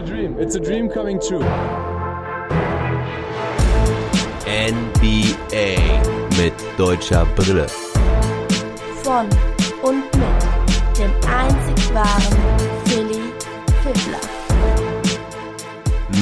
a dream. It's a dream coming true. NBA mit deutscher Brille. Von und mit dem einzig wahren Philly Fiddler.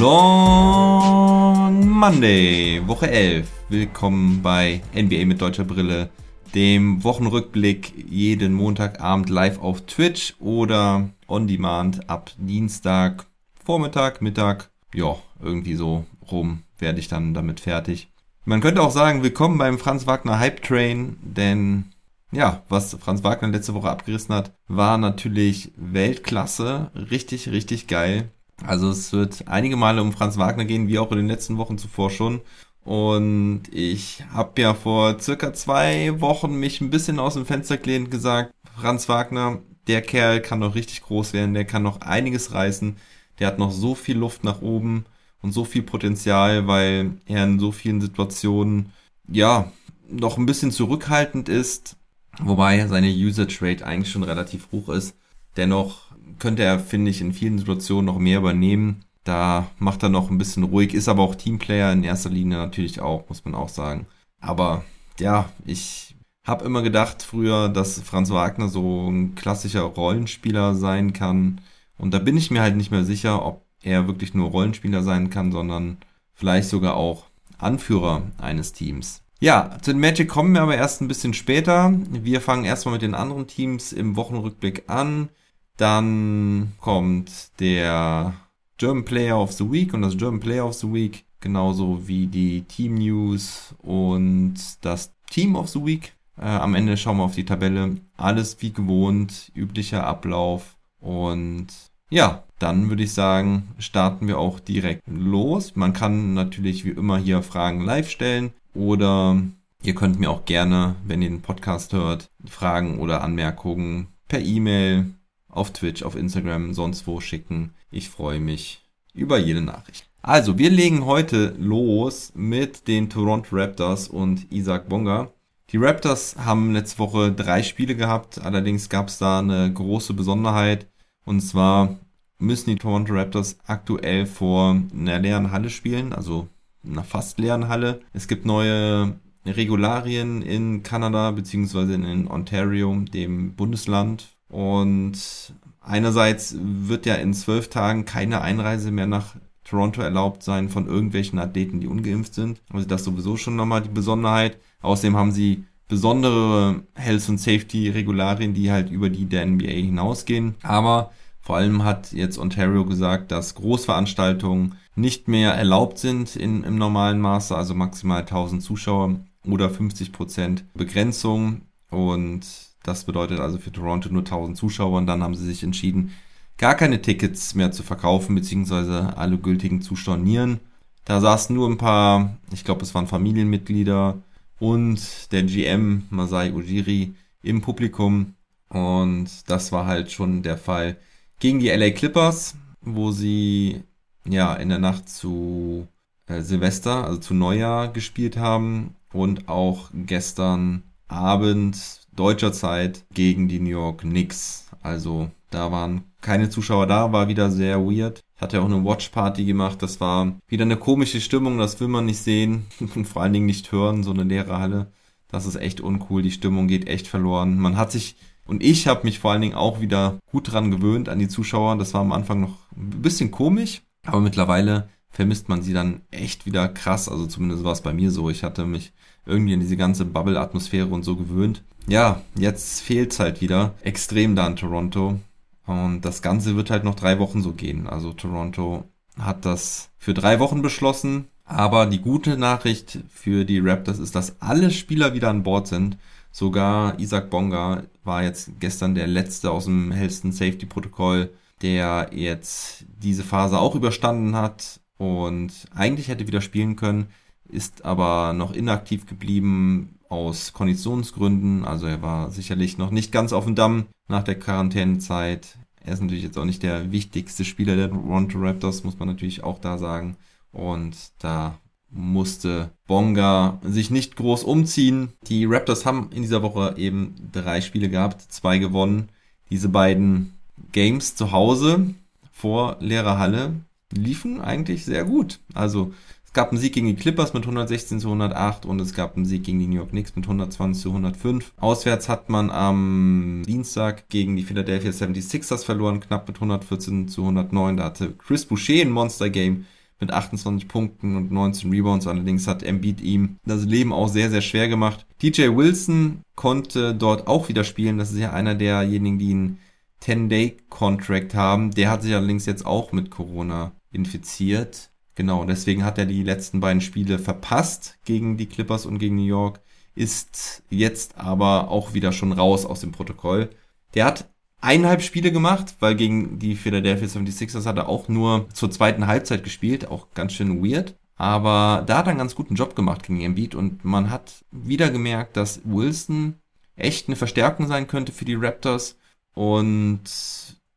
Long Monday, Woche 11. Willkommen bei NBA mit deutscher Brille, dem Wochenrückblick jeden Montagabend live auf Twitch oder on demand ab Dienstag, Vormittag, Mittag. Ja, irgendwie so rum werde ich dann damit fertig. Man könnte auch sagen, willkommen beim Franz Wagner Hype Train, denn ja, was Franz Wagner letzte Woche abgerissen hat, war natürlich Weltklasse, richtig, richtig geil. Also es wird einige Male um Franz Wagner gehen, wie auch in den letzten Wochen zuvor schon. Und ich habe ja vor circa zwei Wochen mich ein bisschen aus dem Fenster gelehnt gesagt, Franz Wagner, der Kerl kann noch richtig groß werden, der kann noch einiges reißen, der hat noch so viel Luft nach oben und so viel Potenzial, weil er in so vielen Situationen, ja, noch ein bisschen zurückhaltend ist, wobei seine Usage Rate eigentlich schon relativ hoch ist. Dennoch könnte er, finde ich, in vielen Situationen noch mehr übernehmen. Da macht er noch ein bisschen ruhig, ist aber auch Teamplayer in erster Linie natürlich auch, muss man auch sagen. Aber ja, ich habe immer gedacht früher, dass Franz Wagner so ein klassischer Rollenspieler sein kann. Und da bin ich mir halt nicht mehr sicher, ob er wirklich nur Rollenspieler sein kann, sondern vielleicht sogar auch Anführer eines Teams. Ja, zu den Magic kommen wir aber erst ein bisschen später. Wir fangen erstmal mit den anderen Teams im Wochenrückblick an. Dann kommt der German Player of the Week und das German Player of the Week, genauso wie die Team News und das Team of the Week. Äh, am Ende schauen wir auf die Tabelle. Alles wie gewohnt, üblicher Ablauf. Und ja, dann würde ich sagen, starten wir auch direkt los. Man kann natürlich wie immer hier Fragen live stellen oder ihr könnt mir auch gerne, wenn ihr den Podcast hört, Fragen oder Anmerkungen per E-Mail auf Twitch, auf Instagram, sonst wo schicken. Ich freue mich über jede Nachricht. Also, wir legen heute los mit den Toronto Raptors und Isaac Bonga. Die Raptors haben letzte Woche drei Spiele gehabt, allerdings gab es da eine große Besonderheit. Und zwar müssen die Toronto Raptors aktuell vor einer leeren Halle spielen, also einer fast leeren Halle. Es gibt neue Regularien in Kanada beziehungsweise in Ontario, dem Bundesland, und einerseits wird ja in zwölf Tagen keine Einreise mehr nach Toronto erlaubt sein von irgendwelchen Athleten, die ungeimpft sind. Also das sowieso schon nochmal die Besonderheit. Außerdem haben sie besondere Health und Safety Regularien, die halt über die der NBA hinausgehen. Aber vor allem hat jetzt Ontario gesagt, dass Großveranstaltungen nicht mehr erlaubt sind in, im normalen Maße, also maximal 1000 Zuschauer oder 50 Prozent Begrenzung. Und das bedeutet also für Toronto nur 1000 Zuschauer und dann haben sie sich entschieden, gar keine Tickets mehr zu verkaufen, beziehungsweise alle gültigen zu stornieren. Da saßen nur ein paar, ich glaube, es waren Familienmitglieder und der GM Masai Ujiri im Publikum. Und das war halt schon der Fall gegen die LA Clippers, wo sie ja in der Nacht zu äh, Silvester, also zu Neujahr gespielt haben und auch gestern Abend deutscher Zeit gegen die New York Knicks. Also da waren keine Zuschauer da, war wieder sehr weird. Ich hatte auch eine Watchparty gemacht, das war wieder eine komische Stimmung, das will man nicht sehen und vor allen Dingen nicht hören, so eine leere Halle. Das ist echt uncool, die Stimmung geht echt verloren. Man hat sich und ich habe mich vor allen Dingen auch wieder gut dran gewöhnt an die Zuschauer. Das war am Anfang noch ein bisschen komisch, aber mittlerweile vermisst man sie dann echt wieder krass. Also zumindest war es bei mir so. Ich hatte mich irgendwie an diese ganze Bubble-Atmosphäre und so gewöhnt. Ja, jetzt fehlt's halt wieder extrem da in Toronto. Und das Ganze wird halt noch drei Wochen so gehen. Also Toronto hat das für drei Wochen beschlossen. Aber die gute Nachricht für die Raptors ist, dass alle Spieler wieder an Bord sind. Sogar Isaac Bonga war jetzt gestern der letzte aus dem hellsten Safety Protokoll, der jetzt diese Phase auch überstanden hat und eigentlich hätte wieder spielen können, ist aber noch inaktiv geblieben aus Konditionsgründen. Also er war sicherlich noch nicht ganz auf dem Damm nach der Quarantänezeit. Er ist natürlich jetzt auch nicht der wichtigste Spieler der Toronto Raptors, muss man natürlich auch da sagen. Und da musste Bonga sich nicht groß umziehen. Die Raptors haben in dieser Woche eben drei Spiele gehabt, zwei gewonnen. Diese beiden Games zu Hause vor leerer Halle liefen eigentlich sehr gut. Also es gab einen Sieg gegen die Clippers mit 116 zu 108 und es gab einen Sieg gegen die New York Knicks mit 120 zu 105. Auswärts hat man am Dienstag gegen die Philadelphia 76ers verloren, knapp mit 114 zu 109. Da hatte Chris Boucher ein Monster Game mit 28 Punkten und 19 Rebounds. Allerdings hat Embiid ihm das Leben auch sehr, sehr schwer gemacht. DJ Wilson konnte dort auch wieder spielen. Das ist ja einer derjenigen, die einen 10-Day-Contract haben. Der hat sich allerdings jetzt auch mit Corona infiziert. Genau, deswegen hat er die letzten beiden Spiele verpasst gegen die Clippers und gegen New York, ist jetzt aber auch wieder schon raus aus dem Protokoll. Der hat eineinhalb Spiele gemacht, weil gegen die Philadelphia 76ers hat er auch nur zur zweiten Halbzeit gespielt, auch ganz schön weird. Aber da hat er einen ganz guten Job gemacht gegen Embiid und man hat wieder gemerkt, dass Wilson echt eine Verstärkung sein könnte für die Raptors und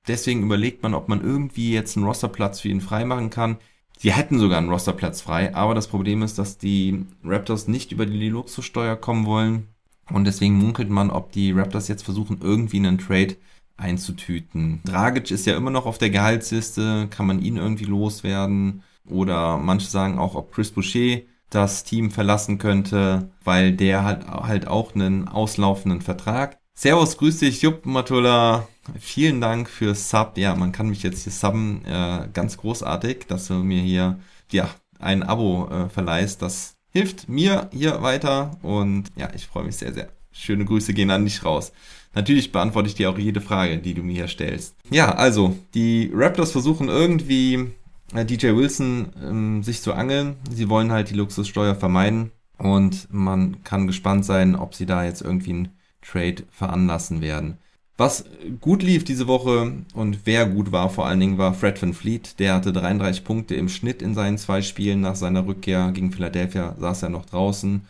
deswegen überlegt man, ob man irgendwie jetzt einen Rosterplatz für ihn freimachen kann. Sie hätten sogar einen Rosterplatz frei, aber das Problem ist, dass die Raptors nicht über die Luxussteuer kommen wollen. Und deswegen munkelt man, ob die Raptors jetzt versuchen, irgendwie einen Trade einzutüten. Dragic ist ja immer noch auf der Gehaltsliste, kann man ihn irgendwie loswerden? Oder manche sagen auch, ob Chris Boucher das Team verlassen könnte, weil der hat halt auch einen auslaufenden Vertrag. Servus, grüß dich, Jupp Matula. Vielen Dank für Sub. Ja, man kann mich jetzt hier subben. Äh, ganz großartig, dass du mir hier ja ein Abo äh, verleihst. Das hilft mir hier weiter und ja, ich freue mich sehr, sehr. Schöne Grüße gehen an dich raus. Natürlich beantworte ich dir auch jede Frage, die du mir hier stellst. Ja, also, die Raptors versuchen irgendwie äh, DJ Wilson ähm, sich zu angeln. Sie wollen halt die Luxussteuer vermeiden und man kann gespannt sein, ob sie da jetzt irgendwie ein Trade veranlassen werden. Was gut lief diese Woche und wer gut war vor allen Dingen war Fred Van Fleet. Der hatte 33 Punkte im Schnitt in seinen zwei Spielen nach seiner Rückkehr gegen Philadelphia. Saß er noch draußen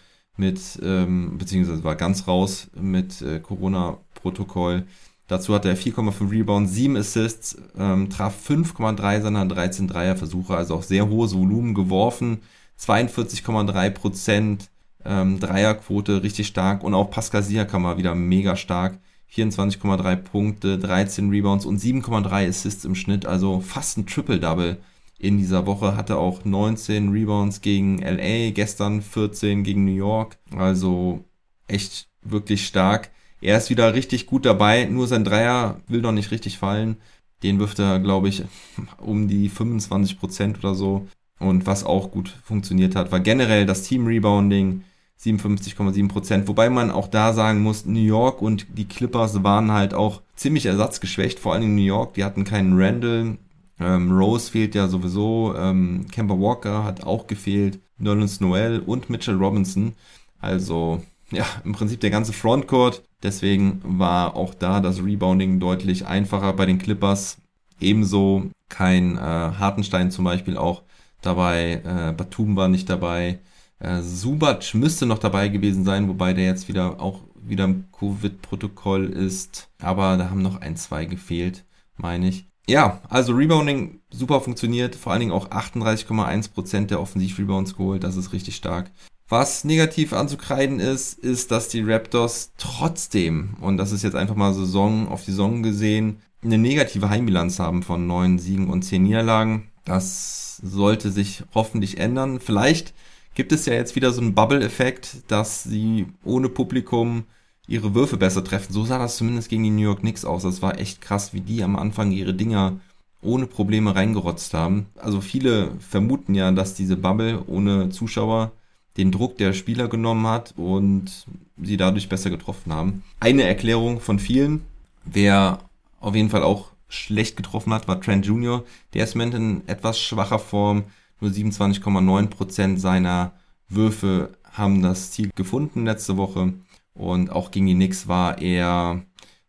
mit, ähm, beziehungsweise war ganz raus mit äh, Corona-Protokoll. Dazu hatte er 4,5 Rebounds, 7 Assists, ähm, traf 5,3 seiner 13 Dreierversuche, also auch sehr hohes Volumen geworfen. 42,3 Prozent ähm, Dreierquote richtig stark und auch Pascal Siakam war wieder mega stark. 24,3 Punkte, 13 Rebounds und 7,3 Assists im Schnitt, also fast ein Triple-Double in dieser Woche. Hatte auch 19 Rebounds gegen LA, gestern 14 gegen New York, also echt wirklich stark. Er ist wieder richtig gut dabei, nur sein Dreier will noch nicht richtig fallen. Den wirft er, glaube ich, um die 25% oder so. Und was auch gut funktioniert hat, war generell das Team Rebounding 57,7 Prozent. Wobei man auch da sagen muss, New York und die Clippers waren halt auch ziemlich ersatzgeschwächt. Vor allem New York, die hatten keinen Randall. Ähm, Rose fehlt ja sowieso. Ähm, Kemba Walker hat auch gefehlt. Nolan Noel und Mitchell Robinson. Also, ja, im Prinzip der ganze Frontcourt. Deswegen war auch da das Rebounding deutlich einfacher bei den Clippers. Ebenso kein äh, Hartenstein zum Beispiel auch dabei. Äh, Batum war nicht dabei. Äh, Subac müsste noch dabei gewesen sein, wobei der jetzt wieder auch wieder im Covid-Protokoll ist. Aber da haben noch ein, zwei gefehlt, meine ich. Ja, also Rebounding super funktioniert, vor allen Dingen auch 38,1% der Offensiv-Rebounds geholt, das ist richtig stark. Was negativ anzukreiden ist, ist, dass die Raptors trotzdem, und das ist jetzt einfach mal Saison auf Saison gesehen, eine negative Heimbilanz haben von neun Siegen und zehn Niederlagen. Das sollte sich hoffentlich ändern. Vielleicht gibt es ja jetzt wieder so einen Bubble-Effekt, dass sie ohne Publikum ihre Würfe besser treffen. So sah das zumindest gegen die New York Knicks aus. Das war echt krass, wie die am Anfang ihre Dinger ohne Probleme reingerotzt haben. Also viele vermuten ja, dass diese Bubble ohne Zuschauer den Druck der Spieler genommen hat und sie dadurch besser getroffen haben. Eine Erklärung von vielen, wer auf jeden Fall auch schlecht getroffen hat, war Trent Jr. Der ist im Moment in etwas schwacher Form. Nur 27,9% seiner Würfe haben das Ziel gefunden letzte Woche. Und auch gegen die Knicks war er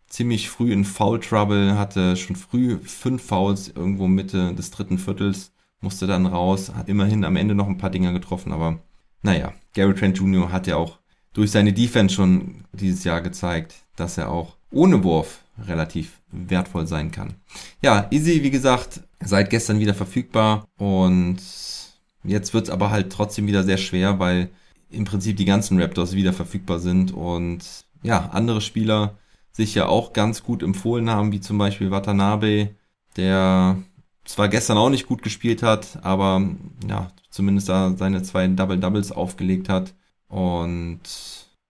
ziemlich früh in Foul Trouble, hatte schon früh fünf Fouls irgendwo Mitte des dritten Viertels, musste dann raus, hat immerhin am Ende noch ein paar Dinger getroffen, aber naja, Gary Trent Jr. hat ja auch durch seine Defense schon dieses Jahr gezeigt, dass er auch ohne Wurf relativ wertvoll sein kann. Ja, Easy, wie gesagt, seit gestern wieder verfügbar und jetzt wird es aber halt trotzdem wieder sehr schwer, weil im Prinzip die ganzen Raptors wieder verfügbar sind und ja, andere Spieler sich ja auch ganz gut empfohlen haben, wie zum Beispiel Watanabe, der zwar gestern auch nicht gut gespielt hat, aber ja, zumindest da seine zwei Double-Doubles aufgelegt hat. Und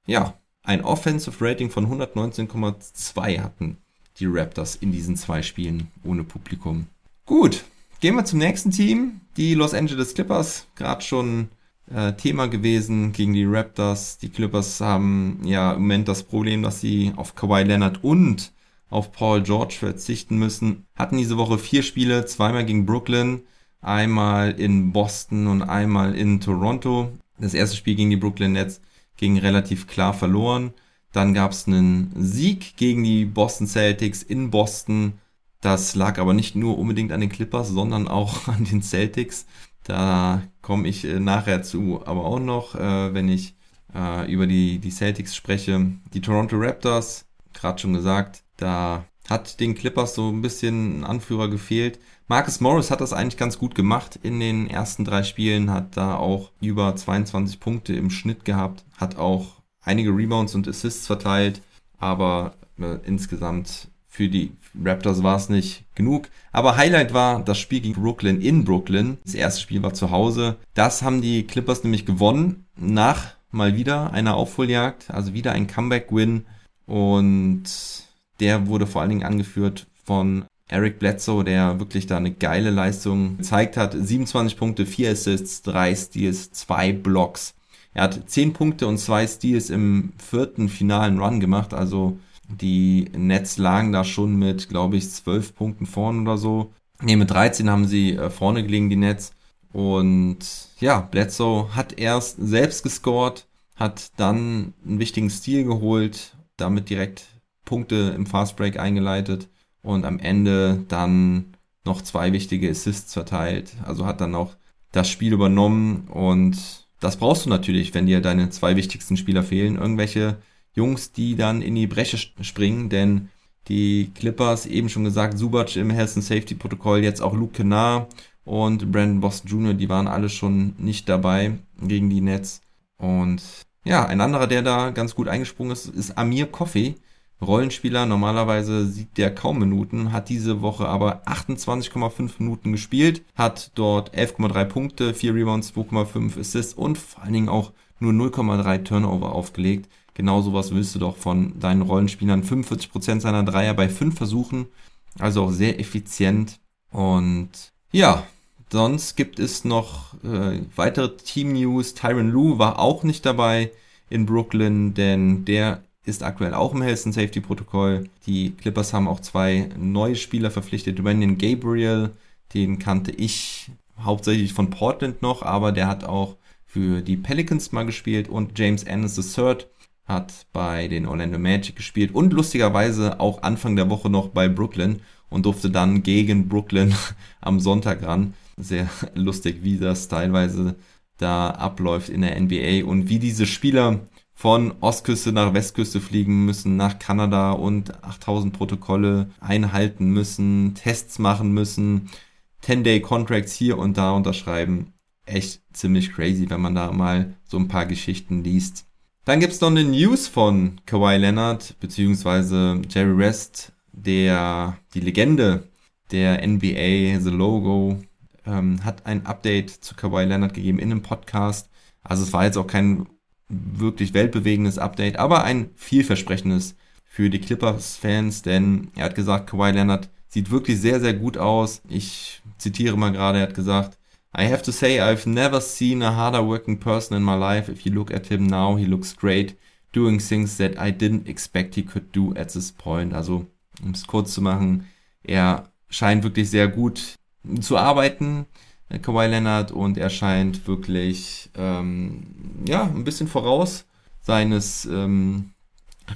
ja, ein Offensive Rating von 119,2 hatten die Raptors in diesen zwei Spielen ohne Publikum. Gut, gehen wir zum nächsten Team. Die Los Angeles Clippers, gerade schon äh, Thema gewesen gegen die Raptors. Die Clippers haben ja im Moment das Problem, dass sie auf Kawhi Leonard und auf Paul George verzichten müssen. Hatten diese Woche vier Spiele, zweimal gegen Brooklyn, einmal in Boston und einmal in Toronto. Das erste Spiel gegen die Brooklyn Nets ging relativ klar verloren. Dann gab es einen Sieg gegen die Boston Celtics in Boston. Das lag aber nicht nur unbedingt an den Clippers, sondern auch an den Celtics. Da komme ich äh, nachher zu, aber auch noch, äh, wenn ich äh, über die, die Celtics spreche. Die Toronto Raptors, gerade schon gesagt, da hat den Clippers so ein bisschen ein Anführer gefehlt. Marcus Morris hat das eigentlich ganz gut gemacht in den ersten drei Spielen, hat da auch über 22 Punkte im Schnitt gehabt, hat auch einige Rebounds und Assists verteilt, aber äh, insgesamt für die Raptors war es nicht genug. Aber Highlight war das Spiel gegen Brooklyn in Brooklyn. Das erste Spiel war zu Hause. Das haben die Clippers nämlich gewonnen nach mal wieder einer Aufholjagd, also wieder ein Comeback-Win und der wurde vor allen Dingen angeführt von Eric Bledsoe, der wirklich da eine geile Leistung gezeigt hat. 27 Punkte, 4 Assists, 3 Steals, 2 Blocks. Er hat 10 Punkte und 2 Steals im vierten finalen Run gemacht. Also die Nets lagen da schon mit, glaube ich, 12 Punkten vorne oder so. Ne, mit 13 haben sie äh, vorne gelegen, die Nets. Und ja, Bledsoe hat erst selbst gescored, hat dann einen wichtigen Stil geholt, damit direkt Punkte im Fastbreak eingeleitet und am Ende dann noch zwei wichtige Assists verteilt. Also hat dann auch das Spiel übernommen und das brauchst du natürlich, wenn dir deine zwei wichtigsten Spieler fehlen. Irgendwelche Jungs, die dann in die Bresche springen, denn die Clippers, eben schon gesagt, Subac im Health and Safety Protokoll, jetzt auch Luke Kennard und Brandon Boston Jr., die waren alle schon nicht dabei gegen die Nets. Und ja, ein anderer, der da ganz gut eingesprungen ist, ist Amir Coffey, Rollenspieler. Normalerweise sieht der kaum Minuten, hat diese Woche aber 28,5 Minuten gespielt, hat dort 11,3 Punkte, 4 Rebounds, 2,5 Assists und vor allen Dingen auch nur 0,3 Turnover aufgelegt. Genau sowas willst du doch von deinen Rollenspielern. 45% seiner Dreier bei 5 Versuchen, also auch sehr effizient. Und ja, sonst gibt es noch äh, weitere Team News. Tyron Lue war auch nicht dabei in Brooklyn, denn der ist aktuell auch im Health and Safety Protokoll. Die Clippers haben auch zwei neue Spieler verpflichtet. Brandon Gabriel, den kannte ich hauptsächlich von Portland noch, aber der hat auch für die Pelicans mal gespielt und James Ennis III hat bei den Orlando Magic gespielt und lustigerweise auch Anfang der Woche noch bei Brooklyn und durfte dann gegen Brooklyn am Sonntag ran. Sehr lustig, wie das teilweise da abläuft in der NBA und wie diese Spieler von Ostküste nach Westküste fliegen müssen, nach Kanada und 8000 Protokolle einhalten müssen, Tests machen müssen, 10-Day-Contracts hier und da unterschreiben. Echt ziemlich crazy, wenn man da mal so ein paar Geschichten liest. Dann gibt's noch eine News von Kawhi Leonard, beziehungsweise Jerry West, der, die Legende der NBA, The Logo, ähm, hat ein Update zu Kawhi Leonard gegeben in einem Podcast. Also es war jetzt auch kein wirklich weltbewegendes Update, aber ein vielversprechendes für die Clippers-Fans, denn er hat gesagt, Kawhi Leonard sieht wirklich sehr, sehr gut aus. Ich zitiere mal gerade, er hat gesagt, I have to say I've never seen a harder working person in my life. If you look at him now, he looks great, doing things that I didn't expect he could do at this point. Also, um es kurz zu machen, er scheint wirklich sehr gut zu arbeiten. Kawhi Leonard und er scheint wirklich ähm, ja ein bisschen voraus seines ähm,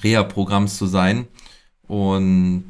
Reha-Programms zu sein und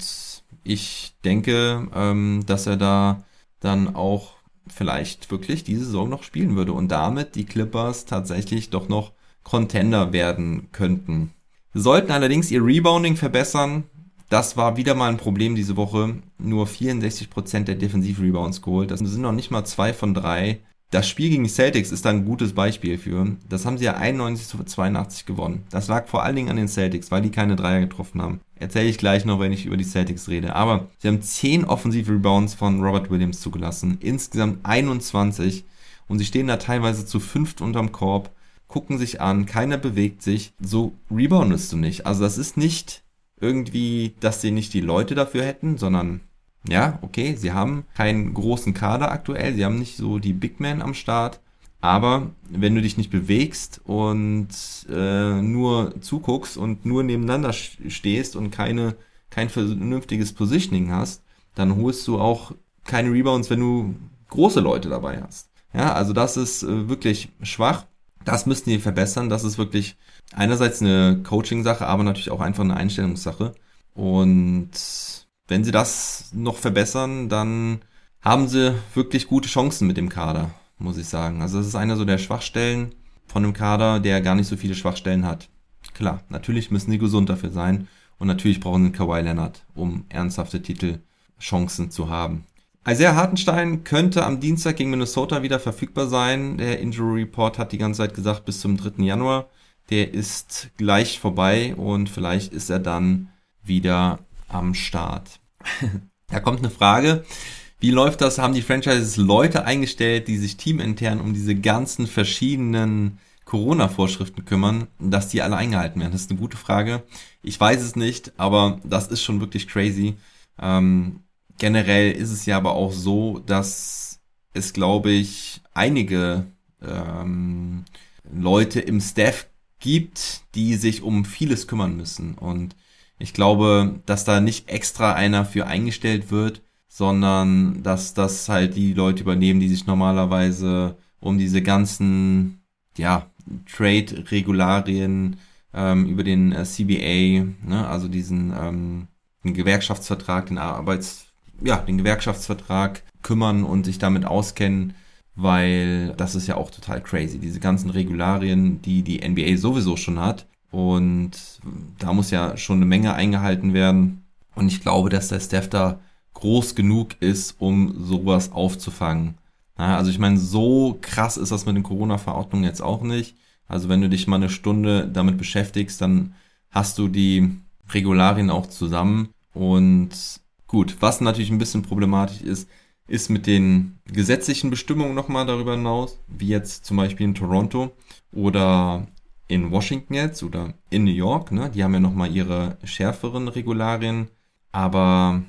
ich denke, ähm, dass er da dann auch vielleicht wirklich diese Saison noch spielen würde und damit die Clippers tatsächlich doch noch Contender werden könnten. Sollten allerdings ihr Rebounding verbessern. Das war wieder mal ein Problem diese Woche. Nur 64% der Defensiv-Rebounds geholt. Das sind noch nicht mal zwei von drei. Das Spiel gegen die Celtics ist da ein gutes Beispiel für. Das haben sie ja 91 zu 82 gewonnen. Das lag vor allen Dingen an den Celtics, weil die keine Dreier getroffen haben. Erzähle ich gleich noch, wenn ich über die Celtics rede. Aber sie haben 10 offensive Rebounds von Robert Williams zugelassen. Insgesamt 21. Und sie stehen da teilweise zu fünft unterm Korb, gucken sich an, keiner bewegt sich. So reboundest du nicht. Also das ist nicht irgendwie, dass sie nicht die Leute dafür hätten, sondern ja, okay, sie haben keinen großen Kader aktuell, sie haben nicht so die Big Men am Start, aber wenn du dich nicht bewegst und äh, nur zuguckst und nur nebeneinander stehst und keine, kein vernünftiges Positioning hast, dann holst du auch keine Rebounds, wenn du große Leute dabei hast. Ja, also das ist äh, wirklich schwach. Das müssten die verbessern. Das ist wirklich einerseits eine Coaching-Sache, aber natürlich auch einfach eine Einstellungssache. Und wenn sie das noch verbessern, dann haben sie wirklich gute Chancen mit dem Kader, muss ich sagen. Also das ist einer so der Schwachstellen von einem Kader, der gar nicht so viele Schwachstellen hat. Klar, natürlich müssen sie gesund dafür sein und natürlich brauchen sie Kawhi Leonard, um ernsthafte Titelchancen zu haben. Isaiah Hartenstein könnte am Dienstag gegen Minnesota wieder verfügbar sein. Der Injury Report hat die ganze Zeit gesagt bis zum 3. Januar. Der ist gleich vorbei und vielleicht ist er dann wieder am Start. da kommt eine Frage. Wie läuft das? Haben die Franchises Leute eingestellt, die sich teamintern um diese ganzen verschiedenen Corona-Vorschriften kümmern, dass die alle eingehalten werden? Das ist eine gute Frage. Ich weiß es nicht, aber das ist schon wirklich crazy. Ähm, generell ist es ja aber auch so, dass es, glaube ich, einige ähm, Leute im Staff gibt, die sich um vieles kümmern müssen. Und ich glaube, dass da nicht extra einer für eingestellt wird, sondern dass das halt die Leute übernehmen, die sich normalerweise um diese ganzen, ja, Trade-Regularien ähm, über den äh, CBA, ne, also diesen ähm, den Gewerkschaftsvertrag, den Arbeits, ja, den Gewerkschaftsvertrag kümmern und sich damit auskennen, weil das ist ja auch total crazy. Diese ganzen Regularien, die die NBA sowieso schon hat, und da muss ja schon eine Menge eingehalten werden. Und ich glaube, dass der Staff da groß genug ist, um sowas aufzufangen. Also ich meine, so krass ist das mit den Corona-Verordnungen jetzt auch nicht. Also wenn du dich mal eine Stunde damit beschäftigst, dann hast du die Regularien auch zusammen. Und gut, was natürlich ein bisschen problematisch ist, ist mit den gesetzlichen Bestimmungen nochmal darüber hinaus, wie jetzt zum Beispiel in Toronto oder in Washington jetzt oder in New York, ne? Die haben ja nochmal ihre schärferen Regularien. Aber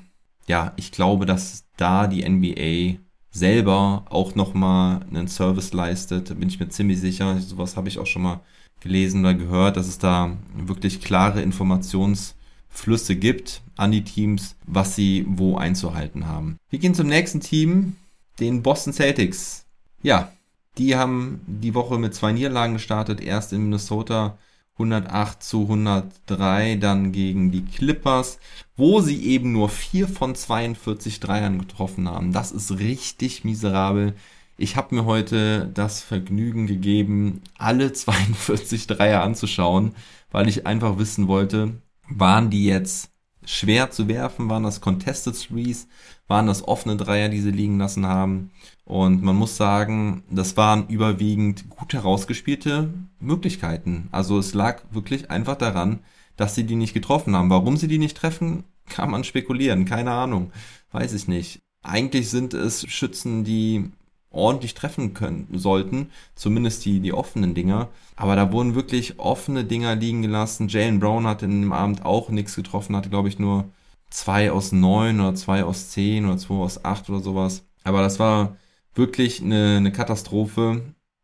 ja, ich glaube, dass da die NBA selber auch nochmal einen Service leistet, bin ich mir ziemlich sicher. Sowas habe ich auch schon mal gelesen oder gehört, dass es da wirklich klare Informationsflüsse gibt an die Teams, was sie wo einzuhalten haben. Wir gehen zum nächsten Team, den Boston Celtics. Ja, die haben die Woche mit zwei Niederlagen gestartet. Erst in Minnesota 108 zu 103, dann gegen die Clippers, wo sie eben nur 4 von 42 Dreiern getroffen haben. Das ist richtig miserabel. Ich habe mir heute das Vergnügen gegeben, alle 42 Dreier anzuschauen, weil ich einfach wissen wollte, waren die jetzt schwer zu werfen, waren das Contested Threes, waren das offene Dreier, die sie liegen lassen haben. Und man muss sagen, das waren überwiegend gut herausgespielte Möglichkeiten. Also es lag wirklich einfach daran, dass sie die nicht getroffen haben. Warum sie die nicht treffen, kann man spekulieren. Keine Ahnung. Weiß ich nicht. Eigentlich sind es Schützen, die ordentlich treffen können sollten, zumindest die, die offenen Dinger. Aber da wurden wirklich offene Dinger liegen gelassen. Jalen Brown hat in dem Abend auch nichts getroffen, hatte glaube ich nur zwei aus neun oder zwei aus zehn oder zwei aus acht oder sowas. Aber das war wirklich eine, eine Katastrophe.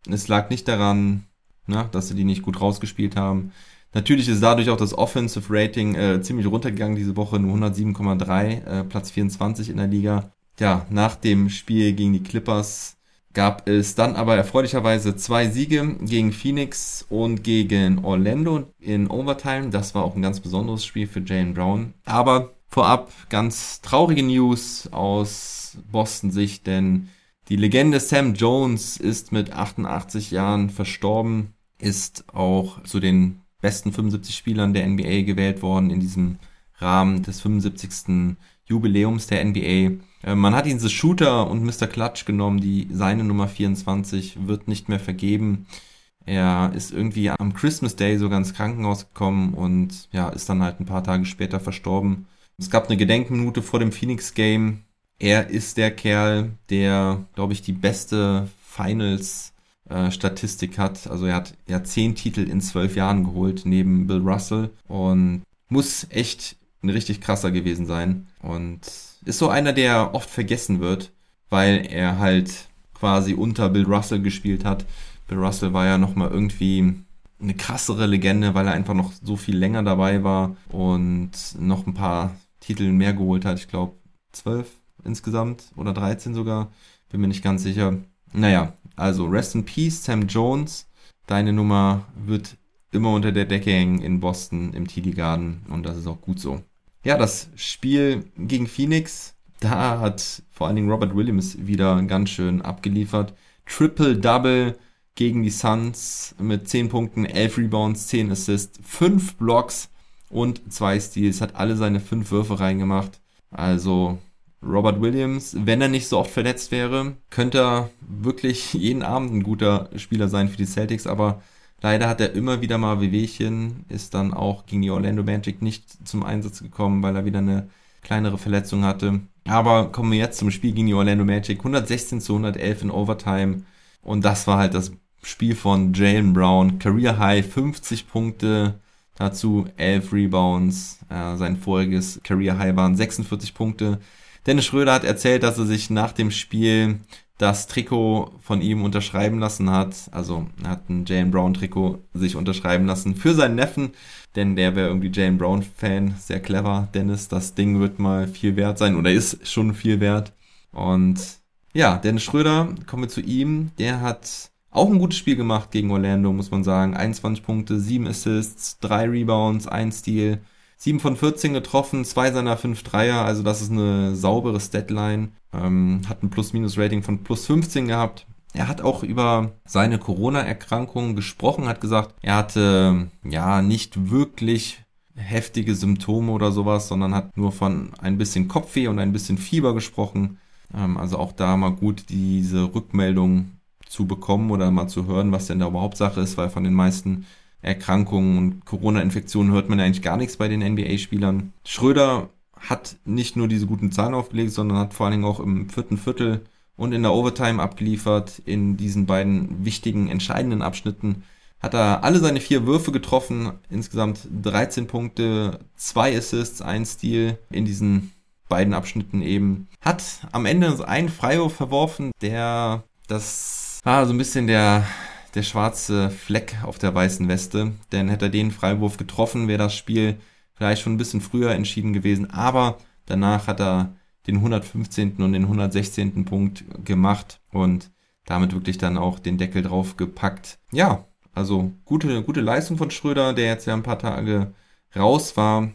Es lag nicht daran, na, dass sie die nicht gut rausgespielt haben. Natürlich ist dadurch auch das Offensive Rating äh, ziemlich runtergegangen diese Woche, nur 107,3, äh, Platz 24 in der Liga. Ja, nach dem Spiel gegen die Clippers gab es dann aber erfreulicherweise zwei Siege gegen Phoenix und gegen Orlando in Overtime. Das war auch ein ganz besonderes Spiel für Jane Brown. Aber vorab ganz traurige News aus Boston-Sicht, denn die Legende Sam Jones ist mit 88 Jahren verstorben, ist auch zu den besten 75 Spielern der NBA gewählt worden in diesem Rahmen des 75. Jubiläums der NBA. Äh, man hat ihn The Shooter und Mr. Clutch genommen, die seine Nummer 24 wird nicht mehr vergeben. Er ist irgendwie am Christmas Day sogar ins Krankenhaus gekommen und ja, ist dann halt ein paar Tage später verstorben. Es gab eine Gedenkminute vor dem Phoenix Game. Er ist der Kerl, der, glaube ich, die beste Finals äh, hat. Also er hat ja zehn Titel in zwölf Jahren geholt neben Bill Russell und muss echt ein richtig krasser gewesen sein. Und ist so einer, der oft vergessen wird, weil er halt quasi unter Bill Russell gespielt hat. Bill Russell war ja nochmal irgendwie eine krassere Legende, weil er einfach noch so viel länger dabei war und noch ein paar Titel mehr geholt hat. Ich glaube, zwölf insgesamt oder 13 sogar. Bin mir nicht ganz sicher. Naja, also Rest in Peace, Sam Jones. Deine Nummer wird immer unter der Decke hängen in Boston im TD Garden und das ist auch gut so. Ja, das Spiel gegen Phoenix, da hat vor allen Dingen Robert Williams wieder ganz schön abgeliefert. Triple-Double gegen die Suns mit 10 Punkten, 11 Rebounds, 10 Assists, 5 Blocks und 2 Steals. Hat alle seine 5 Würfe reingemacht. Also Robert Williams, wenn er nicht so oft verletzt wäre, könnte er wirklich jeden Abend ein guter Spieler sein für die Celtics, aber leider hat er immer wieder mal Wehwehchen, ist dann auch gegen die Orlando Magic nicht zum Einsatz gekommen, weil er wieder eine kleinere Verletzung hatte. Aber kommen wir jetzt zum Spiel gegen die Orlando Magic. 116 zu 111 in Overtime. Und das war halt das Spiel von Jalen Brown. Career High 50 Punkte, dazu 11 Rebounds. Äh, sein voriges Career High waren 46 Punkte. Dennis Schröder hat erzählt, dass er sich nach dem Spiel das Trikot von ihm unterschreiben lassen hat. Also er hat ein Jalen Brown Trikot sich unterschreiben lassen für seinen Neffen, denn der wäre irgendwie Jalen Brown Fan. Sehr clever, Dennis. Das Ding wird mal viel wert sein oder ist schon viel wert. Und ja, Dennis Schröder, kommen wir zu ihm. Der hat auch ein gutes Spiel gemacht gegen Orlando, muss man sagen. 21 Punkte, 7 Assists, 3 Rebounds, 1 Steal. 7 von 14 getroffen, 2 seiner 5 Dreier, also das ist eine saubere Statline. Ähm, hat ein Plus-Minus-Rating von plus 15 gehabt. Er hat auch über seine Corona-Erkrankung gesprochen, hat gesagt, er hatte ja nicht wirklich heftige Symptome oder sowas, sondern hat nur von ein bisschen Kopfweh und ein bisschen Fieber gesprochen. Ähm, also auch da mal gut diese Rückmeldung zu bekommen oder mal zu hören, was denn da überhaupt Sache ist, weil von den meisten Erkrankungen und Corona-Infektionen hört man ja eigentlich gar nichts bei den NBA-Spielern. Schröder hat nicht nur diese guten Zahlen aufgelegt, sondern hat vor allen Dingen auch im vierten Viertel und in der Overtime abgeliefert. In diesen beiden wichtigen, entscheidenden Abschnitten hat er alle seine vier Würfe getroffen. Insgesamt 13 Punkte, zwei Assists, ein Steal in diesen beiden Abschnitten eben. Hat am Ende einen Freiwurf verworfen, der das war so ein bisschen der der schwarze Fleck auf der weißen Weste. Denn hätte er den Freiwurf getroffen, wäre das Spiel vielleicht schon ein bisschen früher entschieden gewesen. Aber danach hat er den 115. und den 116. Punkt gemacht und damit wirklich dann auch den Deckel drauf gepackt. Ja, also gute, gute Leistung von Schröder, der jetzt ja ein paar Tage raus war,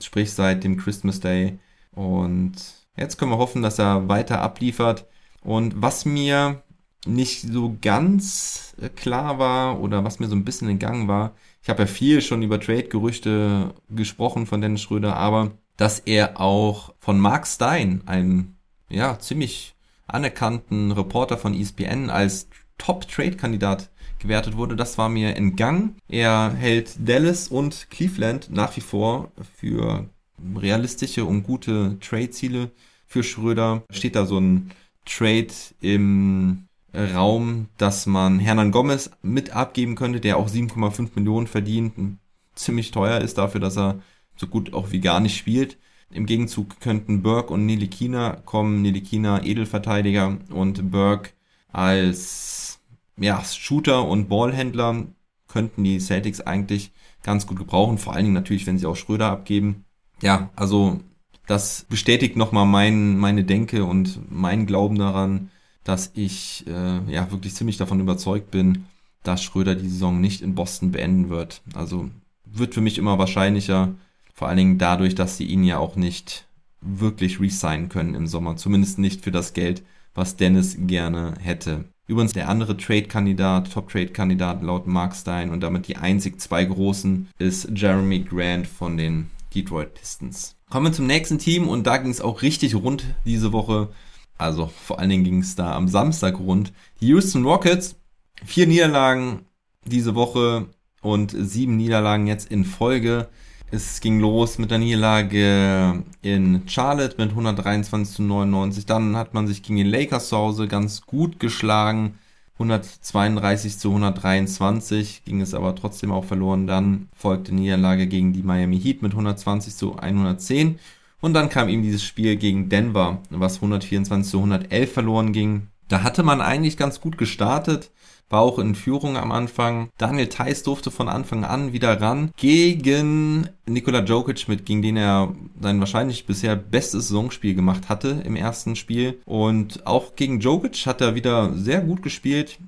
sprich seit dem Christmas Day. Und jetzt können wir hoffen, dass er weiter abliefert. Und was mir nicht so ganz äh, klar war oder was mir so ein bisschen entgangen war. Ich habe ja viel schon über Trade-Gerüchte gesprochen von Dennis Schröder, aber dass er auch von Mark Stein, einem ja ziemlich anerkannten Reporter von ESPN, als Top-Trade-Kandidat gewertet wurde, das war mir entgangen. Er hält Dallas und Cleveland nach wie vor für realistische und gute Trade-Ziele für Schröder. Steht da so ein Trade im Raum, dass man Hernan Gomez mit abgeben könnte, der auch 7,5 Millionen verdient, ziemlich teuer ist dafür, dass er so gut auch wie gar nicht spielt. Im Gegenzug könnten Burke und Nilikina kommen, Nilikina Edelverteidiger und Burke als ja, Shooter und Ballhändler könnten die Celtics eigentlich ganz gut gebrauchen, vor allen Dingen natürlich, wenn sie auch Schröder abgeben. Ja, also das bestätigt nochmal mein, meine Denke und mein Glauben daran, dass ich äh, ja wirklich ziemlich davon überzeugt bin, dass Schröder die Saison nicht in Boston beenden wird. Also wird für mich immer wahrscheinlicher, vor allen Dingen dadurch, dass sie ihn ja auch nicht wirklich resignen können im Sommer, zumindest nicht für das Geld, was Dennis gerne hätte. Übrigens der andere Trade-Kandidat, Top-Trade-Kandidat laut Mark Stein und damit die einzig zwei großen ist Jeremy Grant von den Detroit Pistons. Kommen wir zum nächsten Team und da ging es auch richtig rund diese Woche. Also vor allen Dingen ging es da am Samstag rund. Die Houston Rockets, vier Niederlagen diese Woche und sieben Niederlagen jetzt in Folge. Es ging los mit der Niederlage in Charlotte mit 123 zu 99. Dann hat man sich gegen die Lakers zu Hause ganz gut geschlagen. 132 zu 123 ging es aber trotzdem auch verloren. Dann folgte Niederlage gegen die Miami Heat mit 120 zu 110. Und dann kam ihm dieses Spiel gegen Denver, was 124 zu 111 verloren ging. Da hatte man eigentlich ganz gut gestartet war auch in Führung am Anfang. Daniel Theiss durfte von Anfang an wieder ran gegen Nikola Jokic mit, gegen den er sein wahrscheinlich bisher bestes Saisonspiel gemacht hatte im ersten Spiel. Und auch gegen Jokic hat er wieder sehr gut gespielt.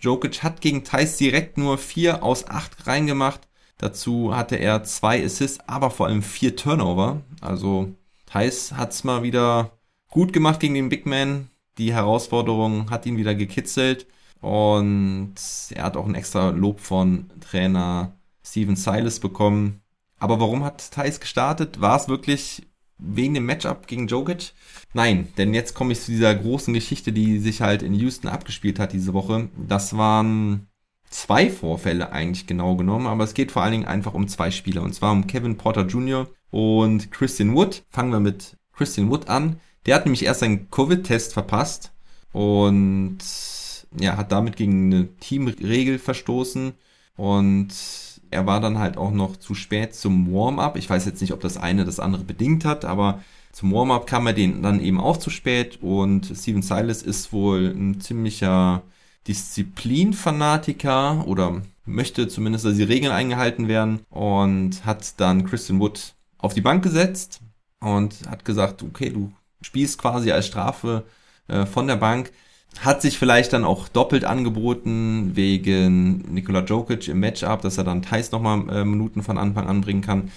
Jokic hat gegen Theiss direkt nur vier aus acht reingemacht. Dazu hatte er zwei Assists, aber vor allem vier Turnover. Also Theiss hat's mal wieder gut gemacht gegen den Big Man. Die Herausforderung hat ihn wieder gekitzelt. Und er hat auch ein extra Lob von Trainer Steven Silas bekommen. Aber warum hat Thais gestartet? War es wirklich wegen dem Matchup gegen Jokic? Nein, denn jetzt komme ich zu dieser großen Geschichte, die sich halt in Houston abgespielt hat diese Woche. Das waren zwei Vorfälle eigentlich genau genommen, aber es geht vor allen Dingen einfach um zwei Spieler. Und zwar um Kevin Porter Jr. und Christian Wood. Fangen wir mit Christian Wood an. Der hat nämlich erst seinen Covid-Test verpasst und ja, hat damit gegen eine Teamregel verstoßen und er war dann halt auch noch zu spät zum Warm-up. Ich weiß jetzt nicht, ob das eine das andere bedingt hat, aber zum Warm-up kam er den dann eben auch zu spät und Steven Silas ist wohl ein ziemlicher Disziplinfanatiker oder möchte zumindest, dass die Regeln eingehalten werden und hat dann Christian Wood auf die Bank gesetzt und hat gesagt, okay, du spielst quasi als Strafe äh, von der Bank. Hat sich vielleicht dann auch doppelt angeboten wegen Nikola Jokic im Matchup, dass er dann Thais nochmal äh, Minuten von Anfang an bringen kann.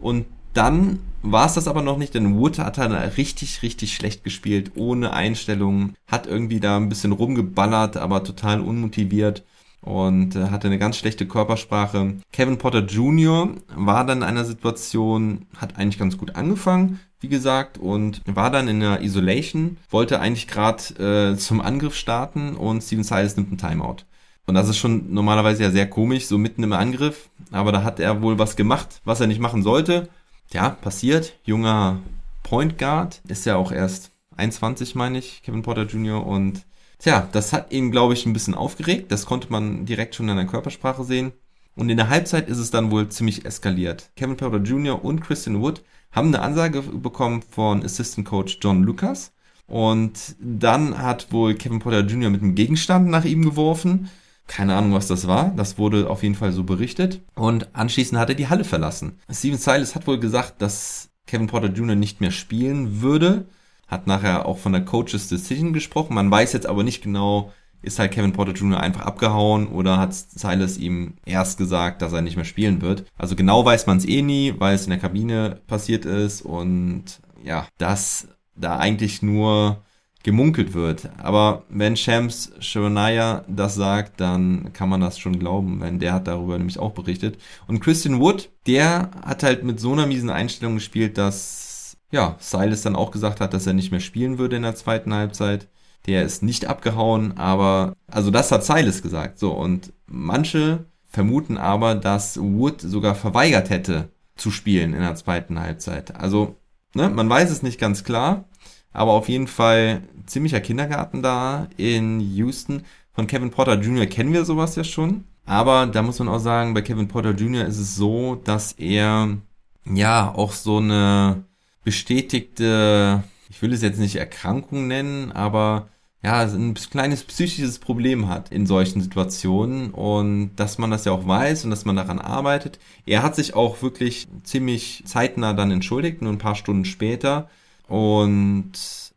Und dann war es das aber noch nicht, denn Wood hat dann richtig, richtig schlecht gespielt, ohne Einstellungen, hat irgendwie da ein bisschen rumgeballert, aber total unmotiviert und äh, hatte eine ganz schlechte Körpersprache. Kevin Potter Jr. war dann in einer Situation, hat eigentlich ganz gut angefangen, wie gesagt, und war dann in der Isolation, wollte eigentlich gerade äh, zum Angriff starten und Steven Silas nimmt einen Timeout. Und das ist schon normalerweise ja sehr komisch, so mitten im Angriff, aber da hat er wohl was gemacht, was er nicht machen sollte. Ja, passiert. Junger Point Guard, ist ja auch erst 21, meine ich, Kevin Porter Jr. Und tja, das hat ihn, glaube ich, ein bisschen aufgeregt. Das konnte man direkt schon in der Körpersprache sehen. Und in der Halbzeit ist es dann wohl ziemlich eskaliert. Kevin Porter Jr. und Christian Wood haben eine Ansage bekommen von Assistant Coach John Lucas. Und dann hat wohl Kevin Porter Jr. mit einem Gegenstand nach ihm geworfen. Keine Ahnung, was das war. Das wurde auf jeden Fall so berichtet. Und anschließend hat er die Halle verlassen. Steven Silas hat wohl gesagt, dass Kevin Porter Jr. nicht mehr spielen würde. Hat nachher auch von der Coaches Decision gesprochen. Man weiß jetzt aber nicht genau, ist halt Kevin Porter Jr. einfach abgehauen oder hat Silas ihm erst gesagt, dass er nicht mehr spielen wird. Also genau weiß man es eh nie, weil es in der Kabine passiert ist und ja, dass da eigentlich nur gemunkelt wird. Aber wenn Shams Sharonaya das sagt, dann kann man das schon glauben, wenn der hat darüber nämlich auch berichtet. Und Christian Wood, der hat halt mit so einer miesen Einstellung gespielt, dass ja, Silas dann auch gesagt hat, dass er nicht mehr spielen würde in der zweiten Halbzeit. Der ist nicht abgehauen, aber, also das hat Silas gesagt. So, und manche vermuten aber, dass Wood sogar verweigert hätte zu spielen in der zweiten Halbzeit. Also, ne, man weiß es nicht ganz klar, aber auf jeden Fall ziemlicher Kindergarten da in Houston. Von Kevin Porter Jr. kennen wir sowas ja schon. Aber da muss man auch sagen, bei Kevin Porter Jr. ist es so, dass er ja auch so eine bestätigte, ich will es jetzt nicht Erkrankung nennen, aber ja, ein kleines psychisches Problem hat in solchen Situationen und dass man das ja auch weiß und dass man daran arbeitet. Er hat sich auch wirklich ziemlich zeitnah dann entschuldigt, nur ein paar Stunden später. Und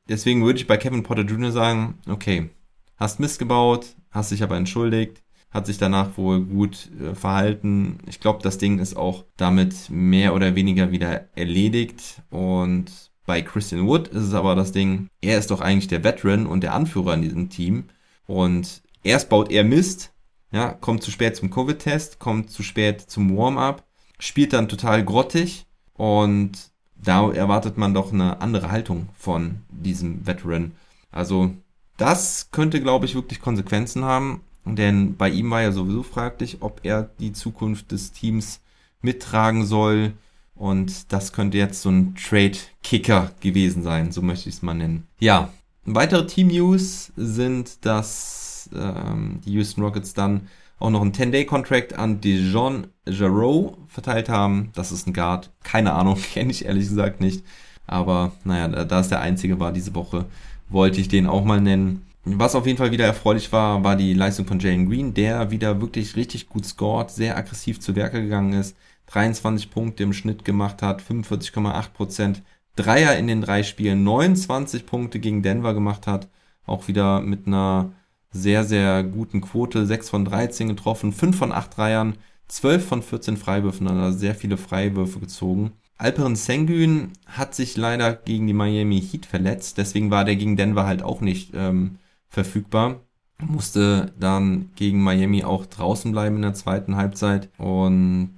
deswegen würde ich bei Kevin Potter Jr. sagen, okay, hast Mist gebaut, hast dich aber entschuldigt, hat sich danach wohl gut äh, verhalten. Ich glaube, das Ding ist auch damit mehr oder weniger wieder erledigt und bei Christian Wood ist es aber das Ding, er ist doch eigentlich der Veteran und der Anführer in diesem Team. Und erst baut er Mist, ja, kommt zu spät zum Covid-Test, kommt zu spät zum Warm-up, spielt dann total grottig und da erwartet man doch eine andere Haltung von diesem Veteran. Also das könnte, glaube ich, wirklich Konsequenzen haben, denn bei ihm war ja sowieso fraglich, ob er die Zukunft des Teams mittragen soll. Und das könnte jetzt so ein Trade-Kicker gewesen sein, so möchte ich es mal nennen. Ja, weitere Team-News sind, dass ähm, die Houston Rockets dann auch noch einen 10-Day-Contract an Dijon Jarreau verteilt haben. Das ist ein Guard. Keine Ahnung, kenne ich ehrlich gesagt nicht. Aber naja, da es der einzige war diese Woche, wollte ich den auch mal nennen. Was auf jeden Fall wieder erfreulich war, war die Leistung von Jalen Green, der wieder wirklich richtig gut scored, sehr aggressiv zu Werke gegangen ist, 23 Punkte im Schnitt gemacht hat, 45,8% Dreier in den drei Spielen, 29 Punkte gegen Denver gemacht hat, auch wieder mit einer sehr, sehr guten Quote. 6 von 13 getroffen, 5 von 8 Dreiern, 12 von 14 Freiwürfen, also sehr viele Freiwürfe gezogen. Alperen Sengun hat sich leider gegen die Miami Heat verletzt, deswegen war der gegen Denver halt auch nicht ähm, verfügbar. Musste dann gegen Miami auch draußen bleiben in der zweiten Halbzeit und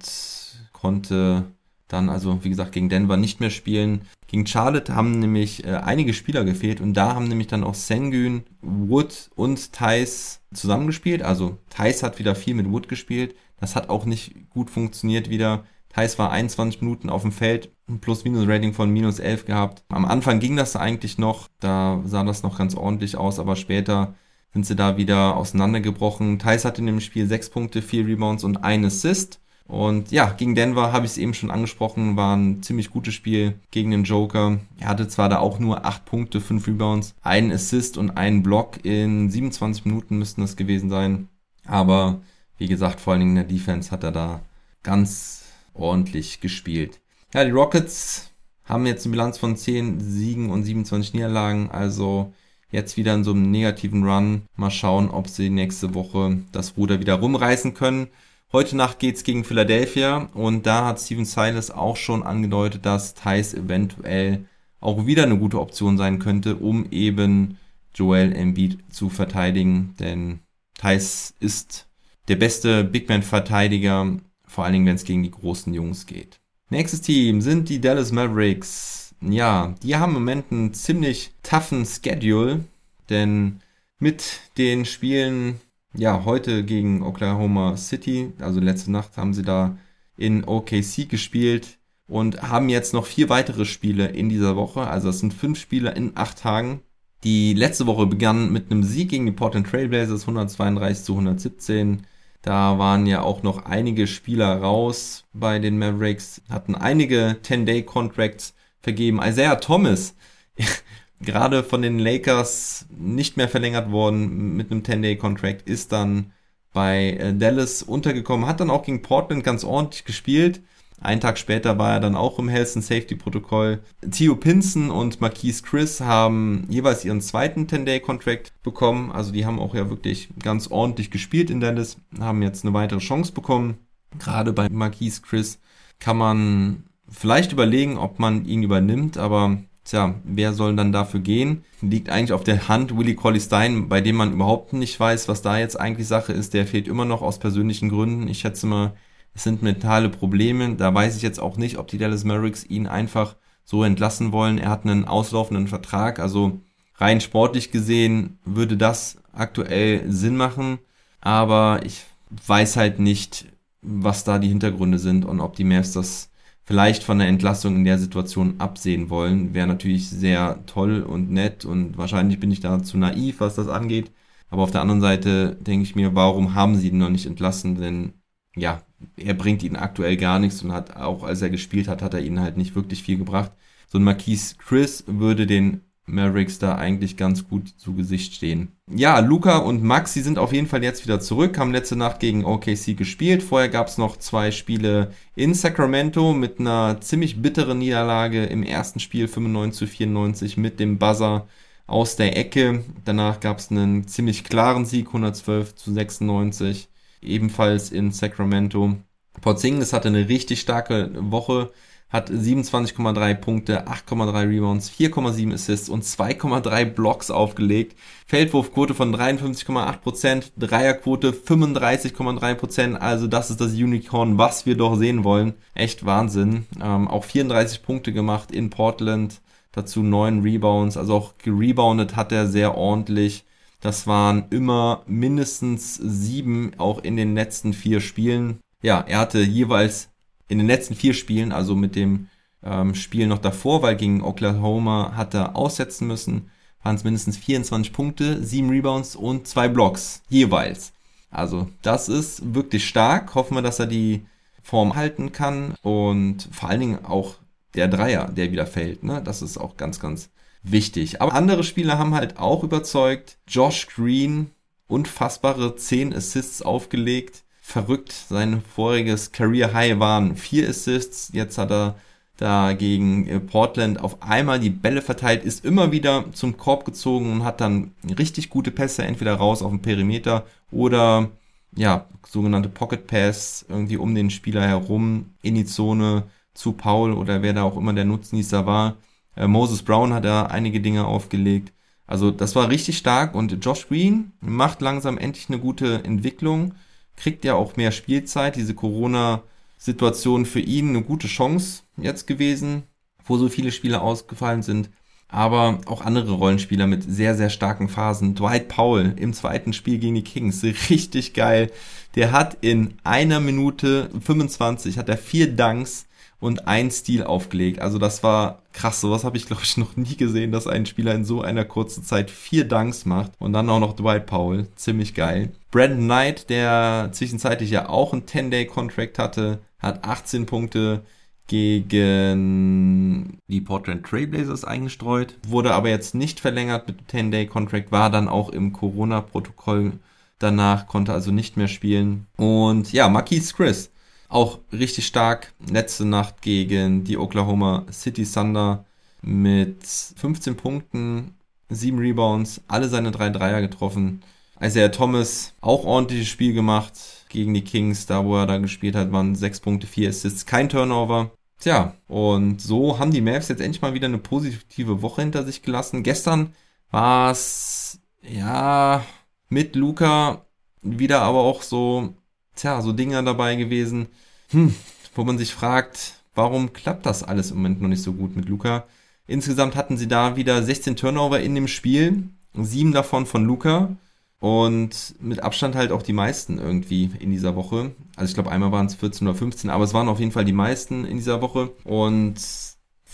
konnte dann also, wie gesagt, gegen Denver nicht mehr spielen. Gegen Charlotte haben nämlich äh, einige Spieler gefehlt und da haben nämlich dann auch Sengun, Wood und Thais zusammengespielt. Also Thais hat wieder viel mit Wood gespielt. Das hat auch nicht gut funktioniert wieder. Thais war 21 Minuten auf dem Feld, ein Plus-Minus-Rating von minus 11 gehabt. Am Anfang ging das eigentlich noch, da sah das noch ganz ordentlich aus, aber später sind sie da wieder auseinandergebrochen. Thais hatte in dem Spiel 6 Punkte, 4 Rebounds und 1 Assist. Und ja, gegen Denver habe ich es eben schon angesprochen, war ein ziemlich gutes Spiel gegen den Joker. Er hatte zwar da auch nur 8 Punkte, 5 Rebounds, einen Assist und einen Block in 27 Minuten müssten das gewesen sein. Aber wie gesagt, vor allen Dingen in der Defense hat er da ganz ordentlich gespielt. Ja, die Rockets haben jetzt eine Bilanz von 10 Siegen und 27 Niederlagen, also jetzt wieder in so einem negativen Run. Mal schauen, ob sie nächste Woche das Ruder wieder rumreißen können. Heute Nacht geht's gegen Philadelphia und da hat Steven Silas auch schon angedeutet, dass Thais eventuell auch wieder eine gute Option sein könnte, um eben Joel Embiid zu verteidigen, denn Thais ist der beste Big Man Verteidiger, vor allen Dingen wenn es gegen die großen Jungs geht. Nächstes Team sind die Dallas Mavericks. Ja, die haben im Moment einen ziemlich toughen Schedule, denn mit den Spielen ja, heute gegen Oklahoma City, also letzte Nacht haben sie da in OKC gespielt und haben jetzt noch vier weitere Spiele in dieser Woche. Also es sind fünf Spiele in acht Tagen. Die letzte Woche begann mit einem Sieg gegen die Portland Trailblazers 132 zu 117. Da waren ja auch noch einige Spieler raus bei den Mavericks, hatten einige 10-Day-Contracts vergeben. Isaiah Thomas gerade von den Lakers nicht mehr verlängert worden mit einem 10-Day-Contract, ist dann bei äh, Dallas untergekommen, hat dann auch gegen Portland ganz ordentlich gespielt. Einen Tag später war er dann auch im Health and Safety Protokoll. Theo Pinson und Marquise Chris haben jeweils ihren zweiten 10-Day-Contract bekommen. Also die haben auch ja wirklich ganz ordentlich gespielt in Dallas, haben jetzt eine weitere Chance bekommen. Gerade bei Marquise Chris kann man vielleicht überlegen, ob man ihn übernimmt, aber Tja, wer soll dann dafür gehen? Liegt eigentlich auf der Hand Willie Colley Stein, bei dem man überhaupt nicht weiß, was da jetzt eigentlich Sache ist. Der fehlt immer noch aus persönlichen Gründen. Ich schätze mal, es sind mentale Probleme. Da weiß ich jetzt auch nicht, ob die Dallas Mavericks ihn einfach so entlassen wollen. Er hat einen auslaufenden Vertrag, also rein sportlich gesehen würde das aktuell Sinn machen, aber ich weiß halt nicht, was da die Hintergründe sind und ob die Mavs das vielleicht von der Entlassung in der Situation absehen wollen. Wäre natürlich sehr toll und nett und wahrscheinlich bin ich da zu naiv, was das angeht. Aber auf der anderen Seite denke ich mir, warum haben sie ihn noch nicht entlassen? Denn ja, er bringt ihnen aktuell gar nichts und hat auch als er gespielt hat, hat er ihnen halt nicht wirklich viel gebracht. So ein Marquise Chris würde den Mavericks da eigentlich ganz gut zu Gesicht stehen. Ja, Luca und Maxi sind auf jeden Fall jetzt wieder zurück, haben letzte Nacht gegen OKC gespielt. Vorher gab es noch zwei Spiele in Sacramento mit einer ziemlich bitteren Niederlage im ersten Spiel 95 zu 94 mit dem Buzzer aus der Ecke. Danach gab es einen ziemlich klaren Sieg 112 zu 96, ebenfalls in Sacramento. Porzingis hatte eine richtig starke Woche hat 27,3 Punkte, 8,3 Rebounds, 4,7 Assists und 2,3 Blocks aufgelegt. Feldwurfquote von 53,8%, Dreierquote 35,3%. Also das ist das Unicorn, was wir doch sehen wollen. Echt Wahnsinn. Ähm, auch 34 Punkte gemacht in Portland. Dazu 9 Rebounds. Also auch gereboundet hat er sehr ordentlich. Das waren immer mindestens sieben, auch in den letzten vier Spielen. Ja, er hatte jeweils in den letzten vier Spielen, also mit dem ähm, Spiel noch davor, weil gegen Oklahoma hat er aussetzen müssen, waren es mindestens 24 Punkte, 7 Rebounds und 2 Blocks jeweils. Also das ist wirklich stark. Hoffen wir, dass er die Form halten kann und vor allen Dingen auch der Dreier, der wieder fällt. Ne? Das ist auch ganz, ganz wichtig. Aber andere Spieler haben halt auch überzeugt. Josh Green, unfassbare 10 Assists aufgelegt verrückt. Sein voriges Career High waren vier Assists. Jetzt hat er da gegen äh, Portland auf einmal die Bälle verteilt, ist immer wieder zum Korb gezogen und hat dann richtig gute Pässe entweder raus auf dem Perimeter oder ja, sogenannte Pocket Pass irgendwie um den Spieler herum in die Zone zu Paul oder wer da auch immer der Nutznießer war. Äh, Moses Brown hat da einige Dinge aufgelegt. Also das war richtig stark und Josh Green macht langsam endlich eine gute Entwicklung kriegt ja auch mehr Spielzeit. Diese Corona-Situation für ihn eine gute Chance jetzt gewesen, wo so viele Spiele ausgefallen sind. Aber auch andere Rollenspieler mit sehr, sehr starken Phasen. Dwight Powell im zweiten Spiel gegen die Kings, richtig geil. Der hat in einer Minute 25, hat er vier Dunks und ein Stil aufgelegt. Also das war krass. Sowas habe ich, glaube ich, noch nie gesehen, dass ein Spieler in so einer kurzen Zeit vier Dunks macht und dann auch noch Dwight Powell. Ziemlich geil. Brandon Knight, der zwischenzeitlich ja auch ein 10-Day-Contract hatte, hat 18 Punkte gegen die Portland Trailblazers eingestreut, wurde aber jetzt nicht verlängert mit 10-Day-Contract, war dann auch im Corona-Protokoll danach, konnte also nicht mehr spielen. Und ja, Marquise Chris auch richtig stark. Letzte Nacht gegen die Oklahoma City Thunder mit 15 Punkten, 7 Rebounds, alle seine drei Dreier getroffen. Isaiah Thomas auch ordentliches Spiel gemacht gegen die Kings, da wo er da gespielt hat, waren 6 Punkte, 4 Assists, kein Turnover. Tja, und so haben die Mavs jetzt endlich mal wieder eine positive Woche hinter sich gelassen. Gestern war es, ja, mit Luca wieder aber auch so, tja, so Dinger dabei gewesen, hm, wo man sich fragt, warum klappt das alles im Moment noch nicht so gut mit Luca? Insgesamt hatten sie da wieder 16 Turnover in dem Spiel, sieben davon von Luca und mit Abstand halt auch die meisten irgendwie in dieser Woche. Also ich glaube, einmal waren es 14 oder 15, aber es waren auf jeden Fall die meisten in dieser Woche und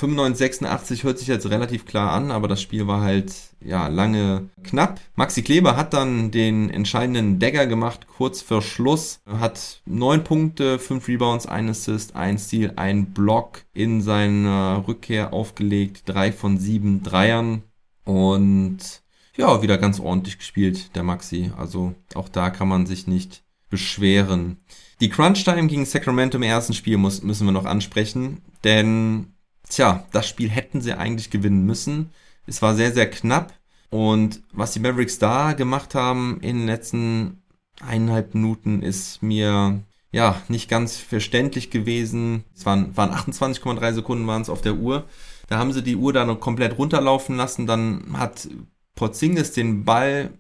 95, 86 hört sich jetzt relativ klar an, aber das Spiel war halt ja lange knapp. Maxi Kleber hat dann den entscheidenden Dagger gemacht, kurz vor Schluss. Hat neun Punkte, fünf Rebounds, ein Assist, ein Steal, ein Block in seiner Rückkehr aufgelegt, drei von sieben Dreiern und ja, wieder ganz ordentlich gespielt, der Maxi. Also auch da kann man sich nicht beschweren. Die Crunch Time gegen Sacramento im ersten Spiel muss, müssen wir noch ansprechen, denn tja, das Spiel hätten sie eigentlich gewinnen müssen. Es war sehr, sehr knapp. Und was die Mavericks da gemacht haben in den letzten eineinhalb Minuten ist mir ja nicht ganz verständlich gewesen. Es waren, waren 28,3 Sekunden waren es auf der Uhr. Da haben sie die Uhr dann komplett runterlaufen lassen. Dann hat Porzingis den Ball